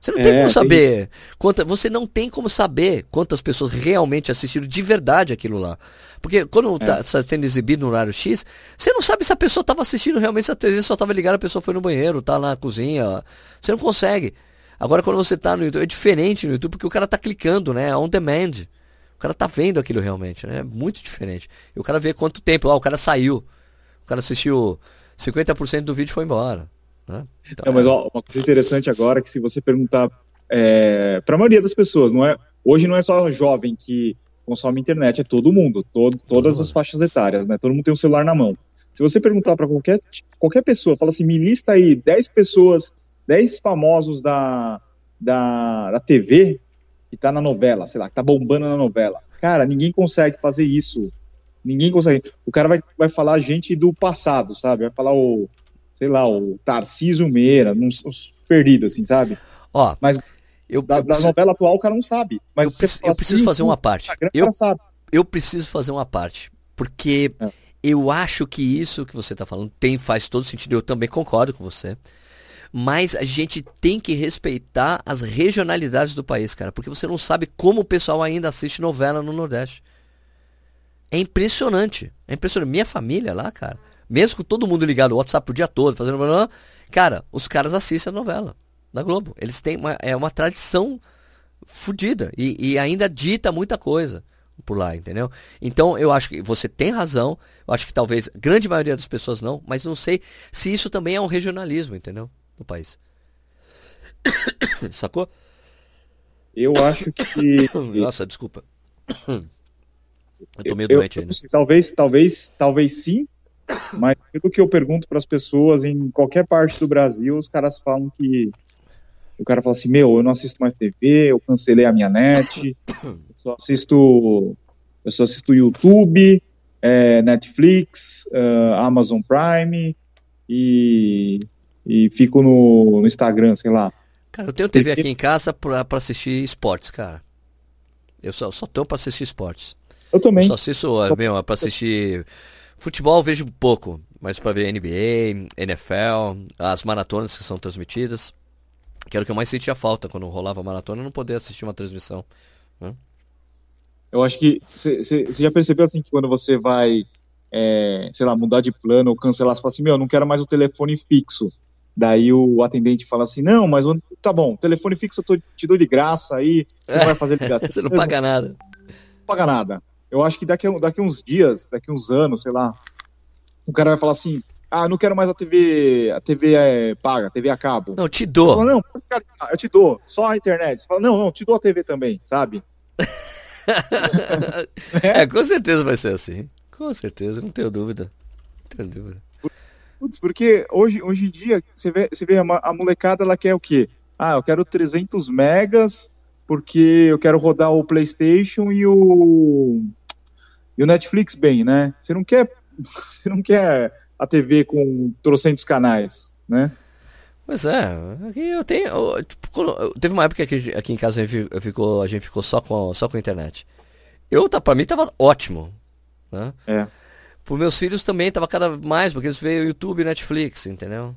Você não é, tem como saber. Tem... Quanta, você não tem como saber quantas pessoas realmente assistiram de verdade aquilo lá. Porque quando está é. tá sendo exibido no horário X, você não sabe se a pessoa estava assistindo realmente, se a TV só estava ligada, a pessoa foi no banheiro, tá na cozinha. Você não consegue. Agora, quando você tá no YouTube, é diferente no YouTube, porque o cara tá clicando, né? É on demand. O cara tá vendo aquilo realmente, né? É muito diferente. E o cara vê quanto tempo, lá, o cara saiu. O cara assistiu 50% do vídeo e foi embora. Né? Então, não, mas ó, uma coisa interessante agora é que se você perguntar é, para a maioria das pessoas, não é? Hoje não é só jovem que consome internet, é todo mundo, todo, todas as faixas etárias, né? Todo mundo tem um celular na mão. Se você perguntar para qualquer, qualquer pessoa, fala assim, me lista aí 10 pessoas 10 famosos da, da, da TV que tá na novela, sei lá, que tá bombando na novela. Cara, ninguém consegue fazer isso. Ninguém consegue. O cara vai, vai falar gente do passado, sabe? Vai falar o, sei lá, o Tarcísio Meira, uns, uns perdidos, assim, sabe? Ó, mas eu, da, eu preciso... novela atual o cara não sabe. Mas eu, preciso, eu preciso assim, fazer uma parte. Eu, eu preciso fazer uma parte. Porque é. eu acho que isso que você está falando tem, faz todo sentido. Eu também concordo com você. Mas a gente tem que respeitar as regionalidades do país, cara. Porque você não sabe como o pessoal ainda assiste novela no Nordeste. É impressionante. É impressionante. Minha família lá, cara, mesmo com todo mundo ligado no WhatsApp o dia todo, fazendo. Cara, os caras assistem a novela da Globo. Eles têm uma, é uma tradição fodida e, e, ainda dita muita coisa por lá, entendeu? Então eu acho que você tem razão. Eu acho que talvez grande maioria das pessoas não, mas não sei se isso também é um regionalismo, entendeu? No país. Sacou? Eu acho que. Nossa, desculpa. Eu tô meio eu, doente ainda. Talvez, talvez, talvez sim, mas pelo que eu pergunto para as pessoas em qualquer parte do Brasil, os caras falam que o cara fala assim: Meu, eu não assisto mais TV, eu cancelei a minha net, eu só assisto, eu só assisto YouTube, é, Netflix, uh, Amazon Prime e, e fico no, no, Instagram, sei lá. Cara, eu tenho TV aqui em casa para assistir esportes, cara. Eu só, só tô para assistir esportes. Eu também. Eu só assisto, meu, para assistir Futebol eu vejo pouco, mas para ver NBA, NFL, as maratonas que são transmitidas, que era o que eu mais sentia falta quando rolava maratona, não poder assistir uma transmissão. Né? Eu acho que você já percebeu assim que quando você vai, é, sei lá, mudar de plano ou cancelar, você fala assim, meu, não quero mais o telefone fixo. Daí o atendente fala assim, não, mas tá bom, telefone fixo eu tô, te dou de graça aí, você vai fazer ligação. você não paga nada. Não paga nada. Eu acho que daqui, daqui uns dias, daqui uns anos, sei lá, o cara vai falar assim: ah, não quero mais a TV, a TV é paga, a TV a cabo. Não, te dou. Fala, não, eu te dou, só a internet. Você fala, não, não, te dou a TV também, sabe? é, com certeza vai ser assim. Com certeza, não tenho dúvida. Não tenho dúvida. Putz, porque hoje, hoje em dia, você vê, você vê a, a molecada, ela quer o quê? Ah, eu quero 300 megas porque eu quero rodar o PlayStation e o e o Netflix bem, né? Você não quer, você não quer a TV com trocentos canais, né? Pois é, eu tenho. Eu, tipo, teve uma época que aqui em casa a gente, ficou, a gente ficou só com, só com a internet. Eu, tá, pra mim tava ótimo. Né? É. Por meus filhos também tava cada mais, porque eles veem YouTube e Netflix, entendeu?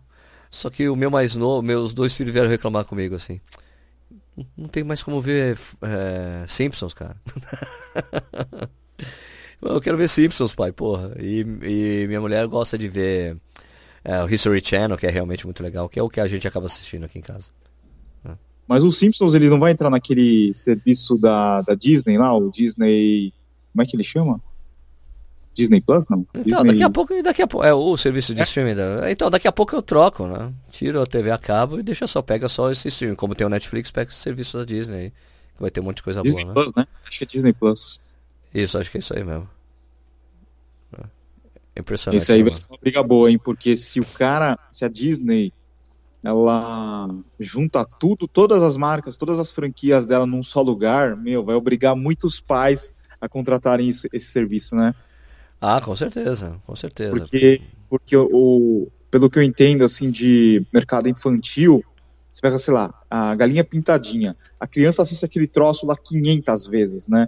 Só que o meu mais novo, meus dois filhos vieram reclamar comigo assim. Não tem mais como ver é, Simpsons, cara. Eu quero ver Simpsons, pai, porra. E, e minha mulher gosta de ver é, o History Channel, que é realmente muito legal, que é o que a gente acaba assistindo aqui em casa. Mas o Simpsons, ele não vai entrar naquele serviço da, da Disney lá, o Disney... Como é que ele chama? Disney Plus, não? Então, Disney... daqui a pouco, daqui a pouco, é o serviço de é. streaming. Da, então, daqui a pouco eu troco, né? Tiro a TV a cabo e deixa só, pega só esse streaming. Como tem o Netflix, pega o serviço da Disney. Que vai ter um monte de coisa Disney boa, né? Plus, né? Acho que é Disney Plus. Isso, acho que é isso aí mesmo. É impressionante. Isso aí vai ser uma briga boa, hein? Porque se o cara, se a Disney ela junta tudo, todas as marcas, todas as franquias dela num só lugar, meu, vai obrigar muitos pais a contratarem isso, esse serviço, né? Ah, com certeza, com certeza. Porque, porque o, pelo que eu entendo, assim, de mercado infantil, você pega, sei lá, a galinha pintadinha, a criança assiste aquele troço lá 500 vezes, né?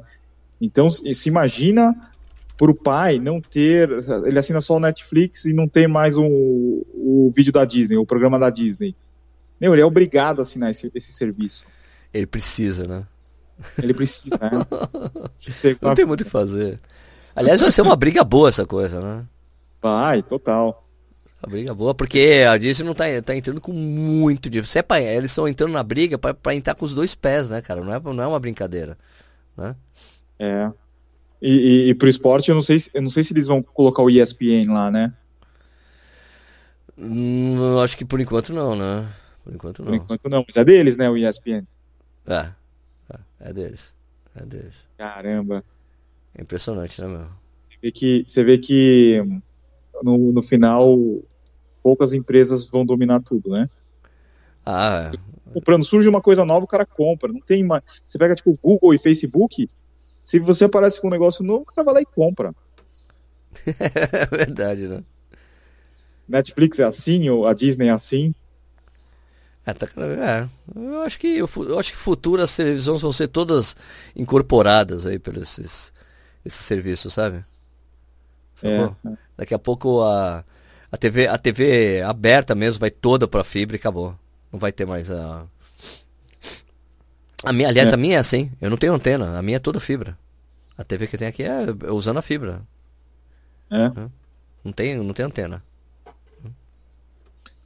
Então, se imagina para o pai não ter, ele assina só o Netflix e não tem mais um, o vídeo da Disney, o programa da Disney. Meu, ele é obrigado a assinar esse, esse serviço. Ele precisa, né? Ele precisa, né? não tem muito o que fazer. Aliás, vai ser uma briga boa essa coisa, né? Vai, total. A briga boa, porque a Disney não tá, tá entrando com muito dinheiro. Você é, eles estão entrando na briga para entrar com os dois pés, né, cara? Não é, não é uma brincadeira, né? É. E, e, e pro esporte, eu não, sei se, eu não sei se eles vão colocar o ESPN lá, né? Hum, acho que por enquanto não, né? Por enquanto não. Por enquanto não, mas é deles, né, o ESPN. É, é, é deles. É deles. Caramba. É impressionante, né, meu? Você vê que, você vê que no, no final poucas empresas vão dominar tudo, né? Ah, é. Comprando, surge uma coisa nova, o cara compra. Não tem mais. Você pega tipo Google e Facebook, se você aparece com um negócio novo, o cara vai lá e compra. É verdade, né? Netflix é assim, a Disney é assim. É, tá, é, eu acho que eu, eu acho que futuras televisões vão ser todas incorporadas aí pelos esses, esses serviços, sabe? É, é. Daqui a pouco a, a TV a TV aberta mesmo vai toda para fibra e acabou. Não vai ter mais a a minha, aliás, é. a minha é assim. Eu não tenho antena. A minha é toda fibra. A TV que tem aqui é usando a fibra. É. Não tem, não tem antena.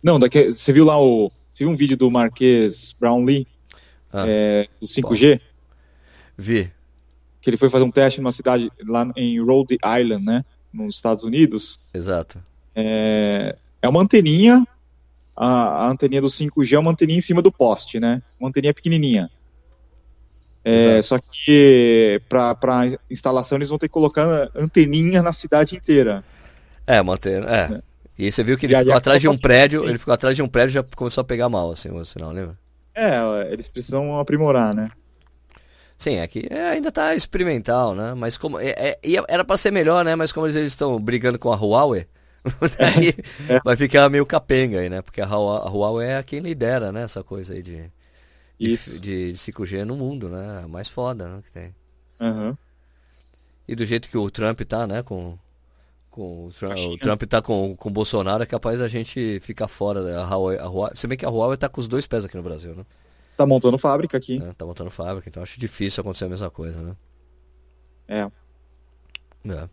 Não, daqui, você viu lá o. Você viu um vídeo do Marquês Brownlee? Ah. É, do 5G? Bom. Vi. Que ele foi fazer um teste numa cidade lá em Rhode Island, né? Nos Estados Unidos. Exato. É, é uma anteninha. A, a anteninha do 5G é uma anteninha em cima do poste, né? Uma anteninha pequenininha. É, só que para instalação eles vão ter que colocar anteninha na cidade inteira. É, manter, é. é. E você viu que ele ficou atrás de um prédio, ele ficou atrás de um prédio e já começou a pegar mal, assim, o sinal, lembra? É, eles precisam aprimorar, né? Sim, é que é, ainda tá experimental, né? Mas como. É, é, era para ser melhor, né? Mas como eles estão brigando com a Huawei, daí é. vai ficar meio capenga aí, né? Porque a Huawei é quem lidera, né? Essa coisa aí de. Isso. De, de 5G no mundo, né? A mais foda, né? Que tem. Uhum. E do jeito que o Trump tá, né? Com, com o, Trump, o Trump tá com, com o Bolsonaro, é capaz da gente ficar fora. Né? A Huawei, a Huawei, se bem que a Huawei tá com os dois pés aqui no Brasil, né? Tá montando fábrica aqui. É, tá montando fábrica, então acho difícil acontecer a mesma coisa, né? É. É.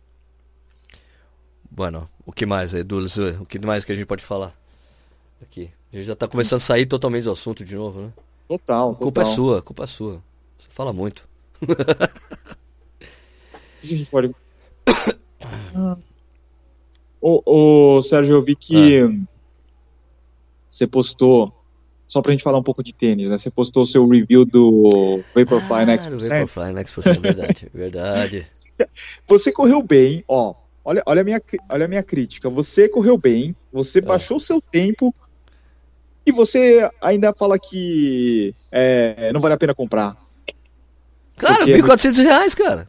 Bueno, o que mais, Edu? O que mais que a gente pode falar? Aqui. A gente já tá começando a sair totalmente do assunto de novo, né? Total, A culpa é sua, a culpa é sua. Você fala muito. O que a gente pode. Ô, ô, Sérgio, eu vi que ah. você postou, só pra gente falar um pouco de tênis, né? Você postou o seu review do Vaporfly ah, Next Percent. Vaporfly Next Percent, verdade, verdade. Você correu bem, ó. Olha, olha, a minha, olha a minha crítica. Você correu bem, você ah. baixou o seu tempo, e você ainda fala que é, não vale a pena comprar. Claro, 1.400 reais, cara.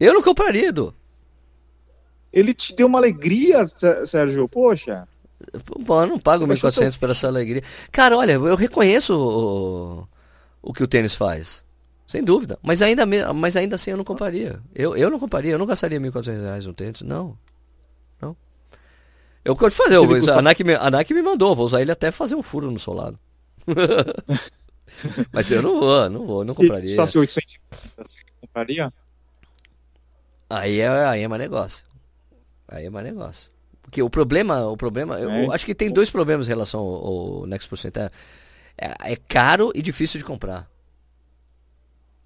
Eu não compraria, Edu. Ele te deu uma alegria, Sérgio. Poxa. Pô, eu não pago 1.400 seu... por essa alegria. Cara, olha, eu reconheço o, o que o tênis faz. Sem dúvida. Mas ainda, mas ainda assim eu não compraria. Eu, eu não compraria, eu não gastaria 1.400 reais no tênis. Não. Eu quero fazer, eu, custa... a, me, a me mandou, vou usar ele até fazer um furo no solado. Mas eu não vou, não vou, não Se compraria. Se custasse 850, você compraria? Aí é, aí é mais negócio. Aí é mais negócio. Porque o problema, o problema, é. eu acho que tem dois problemas em relação ao, ao Next Percent. É, é, é, caro e difícil de comprar.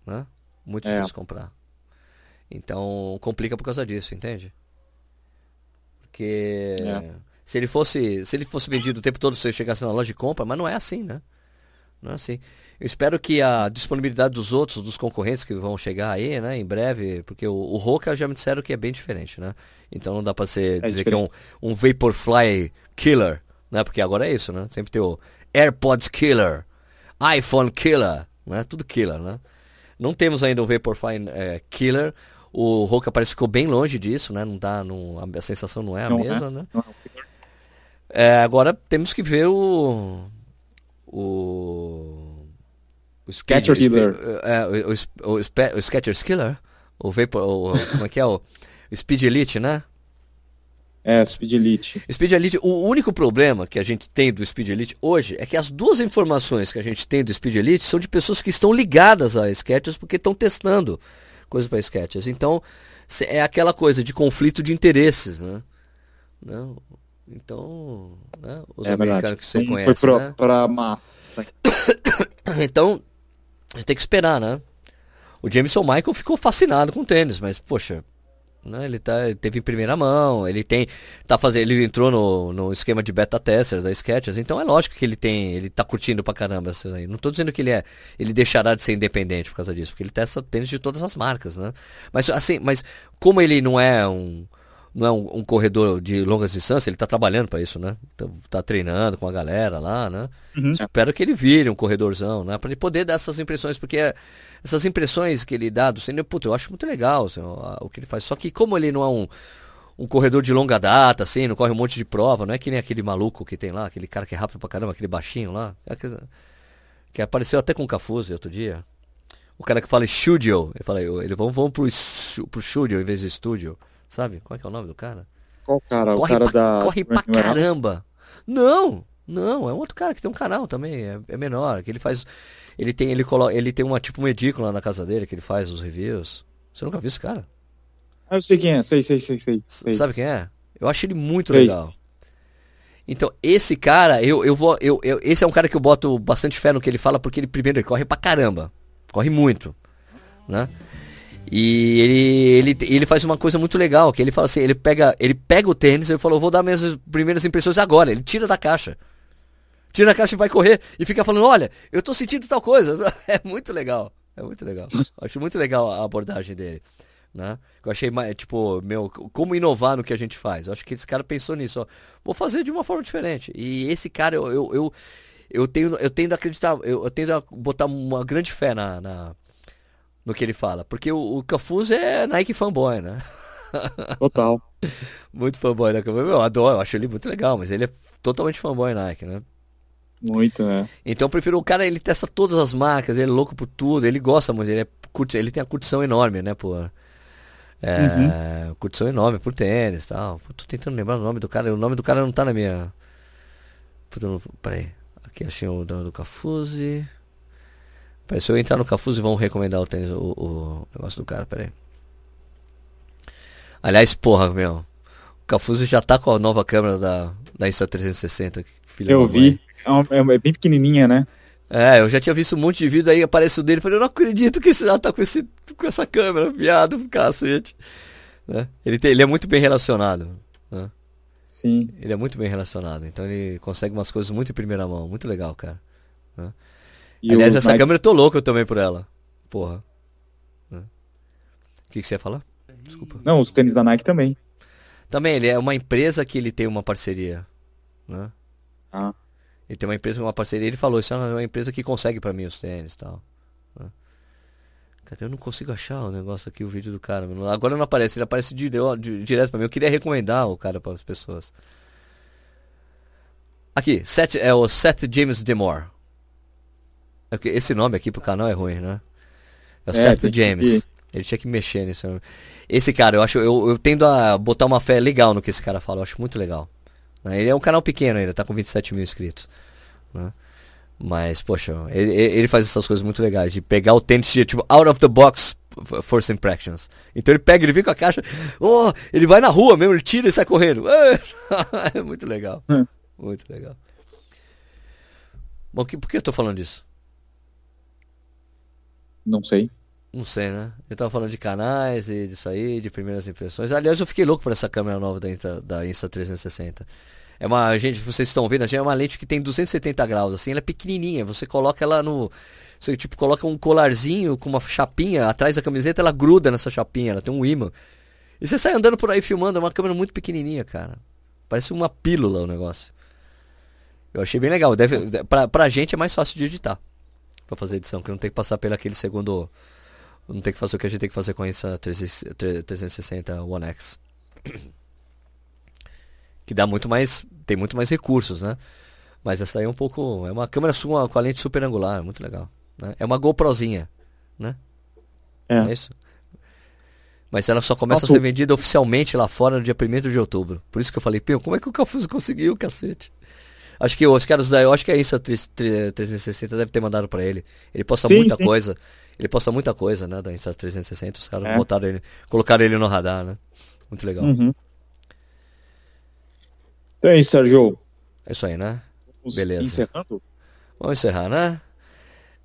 Né? Muito é. difícil de comprar. Então complica por causa disso, entende? Porque é. se ele fosse, se ele fosse vendido o tempo todo, você chegasse na loja de compra, mas não é assim, né? Não é assim. Eu espero que a disponibilidade dos outros, dos concorrentes que vão chegar aí, né, em breve, porque o, o Roca já me disseram que é bem diferente, né? Então não dá pra ser, é dizer diferente. que é um, um Vaporfly Killer, né? Porque agora é isso, né? Sempre tem o AirPods Killer, iPhone Killer, né? Tudo killer, né? Não temos ainda um Vaporfly é, Killer, o Roca parece que ficou bem longe disso, né? Não dá, não, a sensação não é a não mesma, é. né? É, agora temos que ver o. O. O Sketchers Killer. É, o, o, o, o Sketchers Killer? O Vapor. O, como é que é? O Speed Elite, né? É, Speed Elite. Speed Elite, o único problema que a gente tem do Speed Elite hoje é que as duas informações que a gente tem do Speed Elite são de pessoas que estão ligadas a Sketchers porque estão testando coisas para sketches. Então, é aquela coisa de conflito de interesses, né? Não, então, né? os é americanos verdade. que você conhece, foi pro, né? pra massa. então, a gente tem que esperar, né? O Jameson Michael ficou fascinado com o tênis, mas, poxa, né? Ele, tá, ele teve em primeira mão, ele tem. Tá fazendo, ele entrou no, no esquema de beta testers da Sketchers, então é lógico que ele tem. Ele tá curtindo pra caramba isso aí. Não tô dizendo que ele é. Ele deixará de ser independente por causa disso, porque ele testa tênis de todas as marcas, né? Mas assim, mas como ele não é um não é um, um, corredor de longas distâncias, ele está trabalhando para isso, né? Tá, tá, treinando com a galera lá, né? Uhum. Espero que ele vire um corredorzão, né? Para ele poder dar essas impressões, porque é, essas impressões que ele dá do cinema, puta, eu acho muito legal assim, o, que ele faz. Só que como ele não é um, um corredor de longa data, assim, não corre um monte de prova, não é que nem aquele maluco que tem lá, aquele cara que é rápido pra caramba, aquele baixinho lá, é que, apareceu até com o Cafuso outro dia. O cara que fala studio, ele fala, ele vamos, vamos pro, pro studio em vez de estúdio, sabe? Qual é que é o nome do cara? Qual cara? Corre o cara pra, da. corre pra caramba. Não, não, é um outro cara que tem um canal também, é, é menor, que ele faz, ele tem, ele coloca, ele tem uma tipo um na casa dele que ele faz os reviews. Você nunca viu esse cara? Ah, eu sei quem é, sei, sei, sei, sei. sei. Sabe quem é? Eu acho ele muito Sei. legal. Então, esse cara, eu, eu vou. Eu, eu- esse é um cara que eu boto bastante fé no que ele fala, porque ele primeiro ele corre pra caramba. Corre muito. Né? E ele, ele, ele faz uma coisa muito legal, que ele fala assim, ele pega, ele pega o tênis, ele falou, vou dar minhas primeiras impressões agora. Ele tira da caixa. Tira da caixa e vai correr. E fica falando, olha, eu tô sentindo tal coisa. É muito legal. É muito legal. Eu acho muito legal a abordagem dele. Né? Eu achei, tipo, meu, como inovar no que a gente faz. Eu acho que esse cara pensou nisso, ó. Vou fazer de uma forma diferente. E esse cara, eu, eu, eu, eu tenho, eu tendo a acreditar, eu, eu tendo a botar uma grande fé na, na- no que ele fala. Porque o, o Cafuz é Nike fanboy, né? Total. Muito fanboy Cafuz. Eu adoro, eu acho ele muito legal, mas ele é totalmente fanboy Nike, né? Muito, né? Então eu prefiro o cara, ele testa todas as marcas, ele é louco por tudo, ele gosta muito, ele, é, curti- ele tem a curtição enorme, né, por. É, curtição enorme por tênis e tal. Pô, tô tentando lembrar o nome do cara, o nome do cara não tá na minha. Puta, não, peraí. Aqui achei o do, do Cafuzzi. Peraí, se eu entrar no Cafuzzi vão recomendar o tênis, o, o negócio do cara, peraí. Aliás, porra, meu. O Cafuzzi já tá com a nova câmera da, da Insta360. filha Eu vi. É, uma- é bem pequenininha, né? É, eu já tinha visto um monte de vídeo aí, aparece o dele, falei, eu não acredito que esse cara tá com, esse, com essa câmera, viado, cacete. Né? Ele, tem, ele é muito bem relacionado. Né? Sim. Ele é muito bem relacionado, então ele consegue umas coisas muito em primeira mão, muito legal, cara. E Aliás, essa Nike- câmera eu tô louco também por ela. Porra. Né? O que, que você ia falar? Desculpa. Não, os tênis da Nike também. Também, ele é uma empresa que ele tem uma parceria. Né? Ah. Ele tem uma empresa, uma parceria. Ele falou, isso é uma empresa que consegue pra mim os tênis e tal. né? Cadê? Eu não consigo achar o negócio aqui, o vídeo do cara. mano. Agora não aparece, ele aparece dire- di- direto pra mim. Eu queria recomendar o cara para as pessoas. Aqui, Seth, é o Seth James Demore. Esse nome aqui pro canal é ruim, né? É o É, Seth tem que- James. Ele tinha que mexer nisso. Esse cara, eu acho, eu, eu tendo a botar uma fé legal no que esse cara fala, eu acho muito legal. Né? Ele é um canal pequeno ainda, tá com 27 mil inscritos. né? Mas, poxa, ele, ele faz essas coisas muito legais, de pegar o tênis, de, tipo, out of the box first impressions. Então ele pega, ele vem com a caixa, oh, ele vai na rua mesmo, ele tira e sai correndo. É muito legal. Hum. Muito legal. Bom, que, por que eu tô falando disso? Não sei. Não sei, né? Eu tava falando de canais e disso aí, de primeiras impressões. Aliás, eu fiquei louco por essa câmera nova da Insta, da Insta360. É uma, gente, vocês estão vendo, é uma lente que tem 270 graus, assim, ela é pequenininha. Você coloca ela no, você tipo coloca um colarzinho com uma chapinha atrás da camiseta, ela gruda nessa chapinha, ela tem um imã. E você sai andando por aí filmando, é uma câmera muito pequenininha, cara. Parece uma pílula o negócio. Eu achei bem legal. Deve, pra, pra gente é mais fácil de editar. Pra fazer edição, que não tem que passar pelo aquele segundo. Não tem que fazer o que a gente tem que fazer com essa 360 One X. Que dá muito mais. Tem muito mais recursos, né? Mas essa aí é um pouco. É uma câmera sua com a lente super angular, é muito legal. Né? É uma GoProzinha, né? É. É isso? Mas ela só começa Nossa, a ser vendida oficialmente lá fora no dia 1 de outubro. Por isso que eu falei, Pio, como é que o Cafuso conseguiu, cacete? Acho que os caras da. Eu acho que a Insta 360 deve ter mandado pra ele. Ele posta Sim, muita sim. coisa. Ele posta muita coisa, né? Da Insta 360. Os caras É. botaram ele. Colocaram ele no radar, né? Muito legal. Uhum. Então é isso, Sérgio. É isso aí, né? Vamos Beleza. Encerrando? Vamos encerrar, né?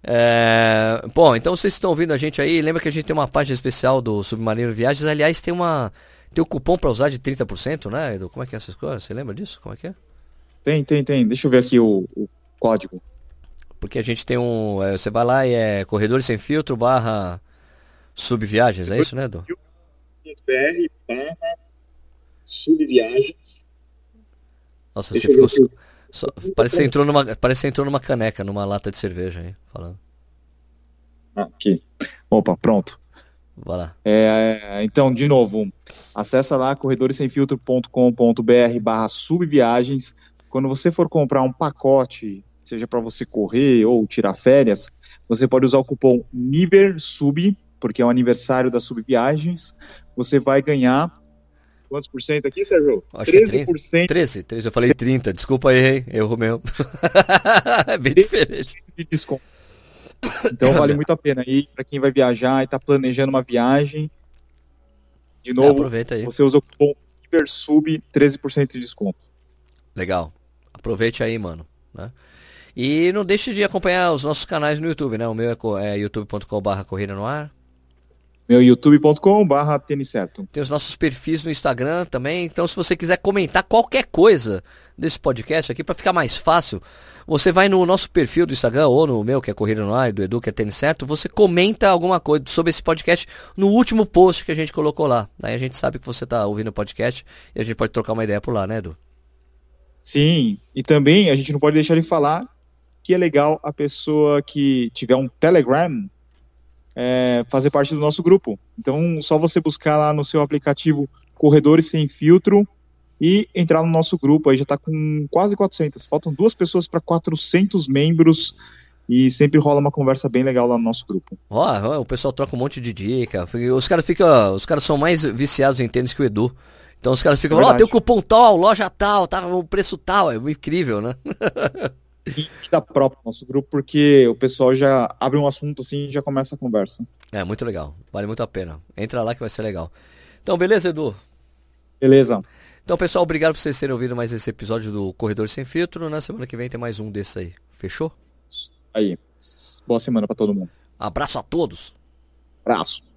É, Bom, então vocês estão ouvindo a gente aí. Lembra que a gente tem uma página especial do Submarino Viagens. Aliás, tem uma. Tem o cupom pra usar de 30%, né, Edu? Como é que é essas coisas? Você lembra disso? Como é que é? Tem, tem, tem. Deixa eu ver aqui o, o código. Porque a gente tem um. é, você vai lá e é Corredores Sem Filtro barra Subviagens, é isso, né, Edu? BR barra subviagens. Nossa, Deixa você ficou. aqui. só- parece, que você entrou numa, parece que entrou numa caneca, numa lata de cerveja aí, falando. Aqui. Opa, pronto. Vai lá. É, então, de novo, acessa lá corredoressemfiltro.com.br barra subviagens. Quando você for comprar um pacote, seja para você correr ou tirar férias, você pode usar o cupom NIVERSUB, porque é o aniversário das subviagens. Você vai ganhar Quantos por cento aqui, Sérgio? Acho 13%. É 13, 13, eu falei 30, desculpa aí, erro meu. é bem diferente. De desconto. Então vale muito a pena aí para quem vai viajar e está planejando uma viagem. De é, novo, é, você usa o cupom IBERSUB, 13% de desconto. Legal. Aproveite aí, mano. Né? E não deixe de acompanhar os nossos canais no YouTube, né? O meu é, é youtube.com.br Corrida no Ar. Meu youtube.com.br tênis certo. Tem os nossos perfis no Instagram também. Então, se você quiser comentar qualquer coisa desse podcast aqui, para ficar mais fácil, você vai no nosso perfil do Instagram ou no meu, que é Corrida no Ar, do Edu, que é Tênis Certo. Você comenta alguma coisa sobre esse podcast no último post que a gente colocou lá. Aí a gente sabe que você está ouvindo o podcast e a gente pode trocar uma ideia por lá, né, Edu? Sim, e também a gente não pode deixar de falar que é legal a pessoa que tiver um Telegram é, fazer parte do nosso grupo. Então, só você buscar lá no seu aplicativo Corredores Sem Filtro e entrar no nosso grupo. Aí já está com quase 400. Faltam duas pessoas para 400 membros e sempre rola uma conversa bem legal lá no nosso grupo. Ó, oh, o pessoal troca um monte de dica. Os caras ficam, os caras são mais viciados em tênis que o Edu. Então os caras ficam, ó, oh, tem o cupom tal, loja tal, tá, o preço tal, é incrível, né? da própria nosso grupo, porque o pessoal já abre um assunto assim e já começa a conversa. É, muito legal. Vale muito a pena. Entra lá que vai ser legal. Então, beleza, Edu? Beleza. Então, pessoal, obrigado por vocês terem ouvido mais esse episódio do Corredor Sem Filtro. Na semana que vem tem mais um desse aí. Fechou? Aí. Boa semana para todo mundo. Abraço a todos. Abraço.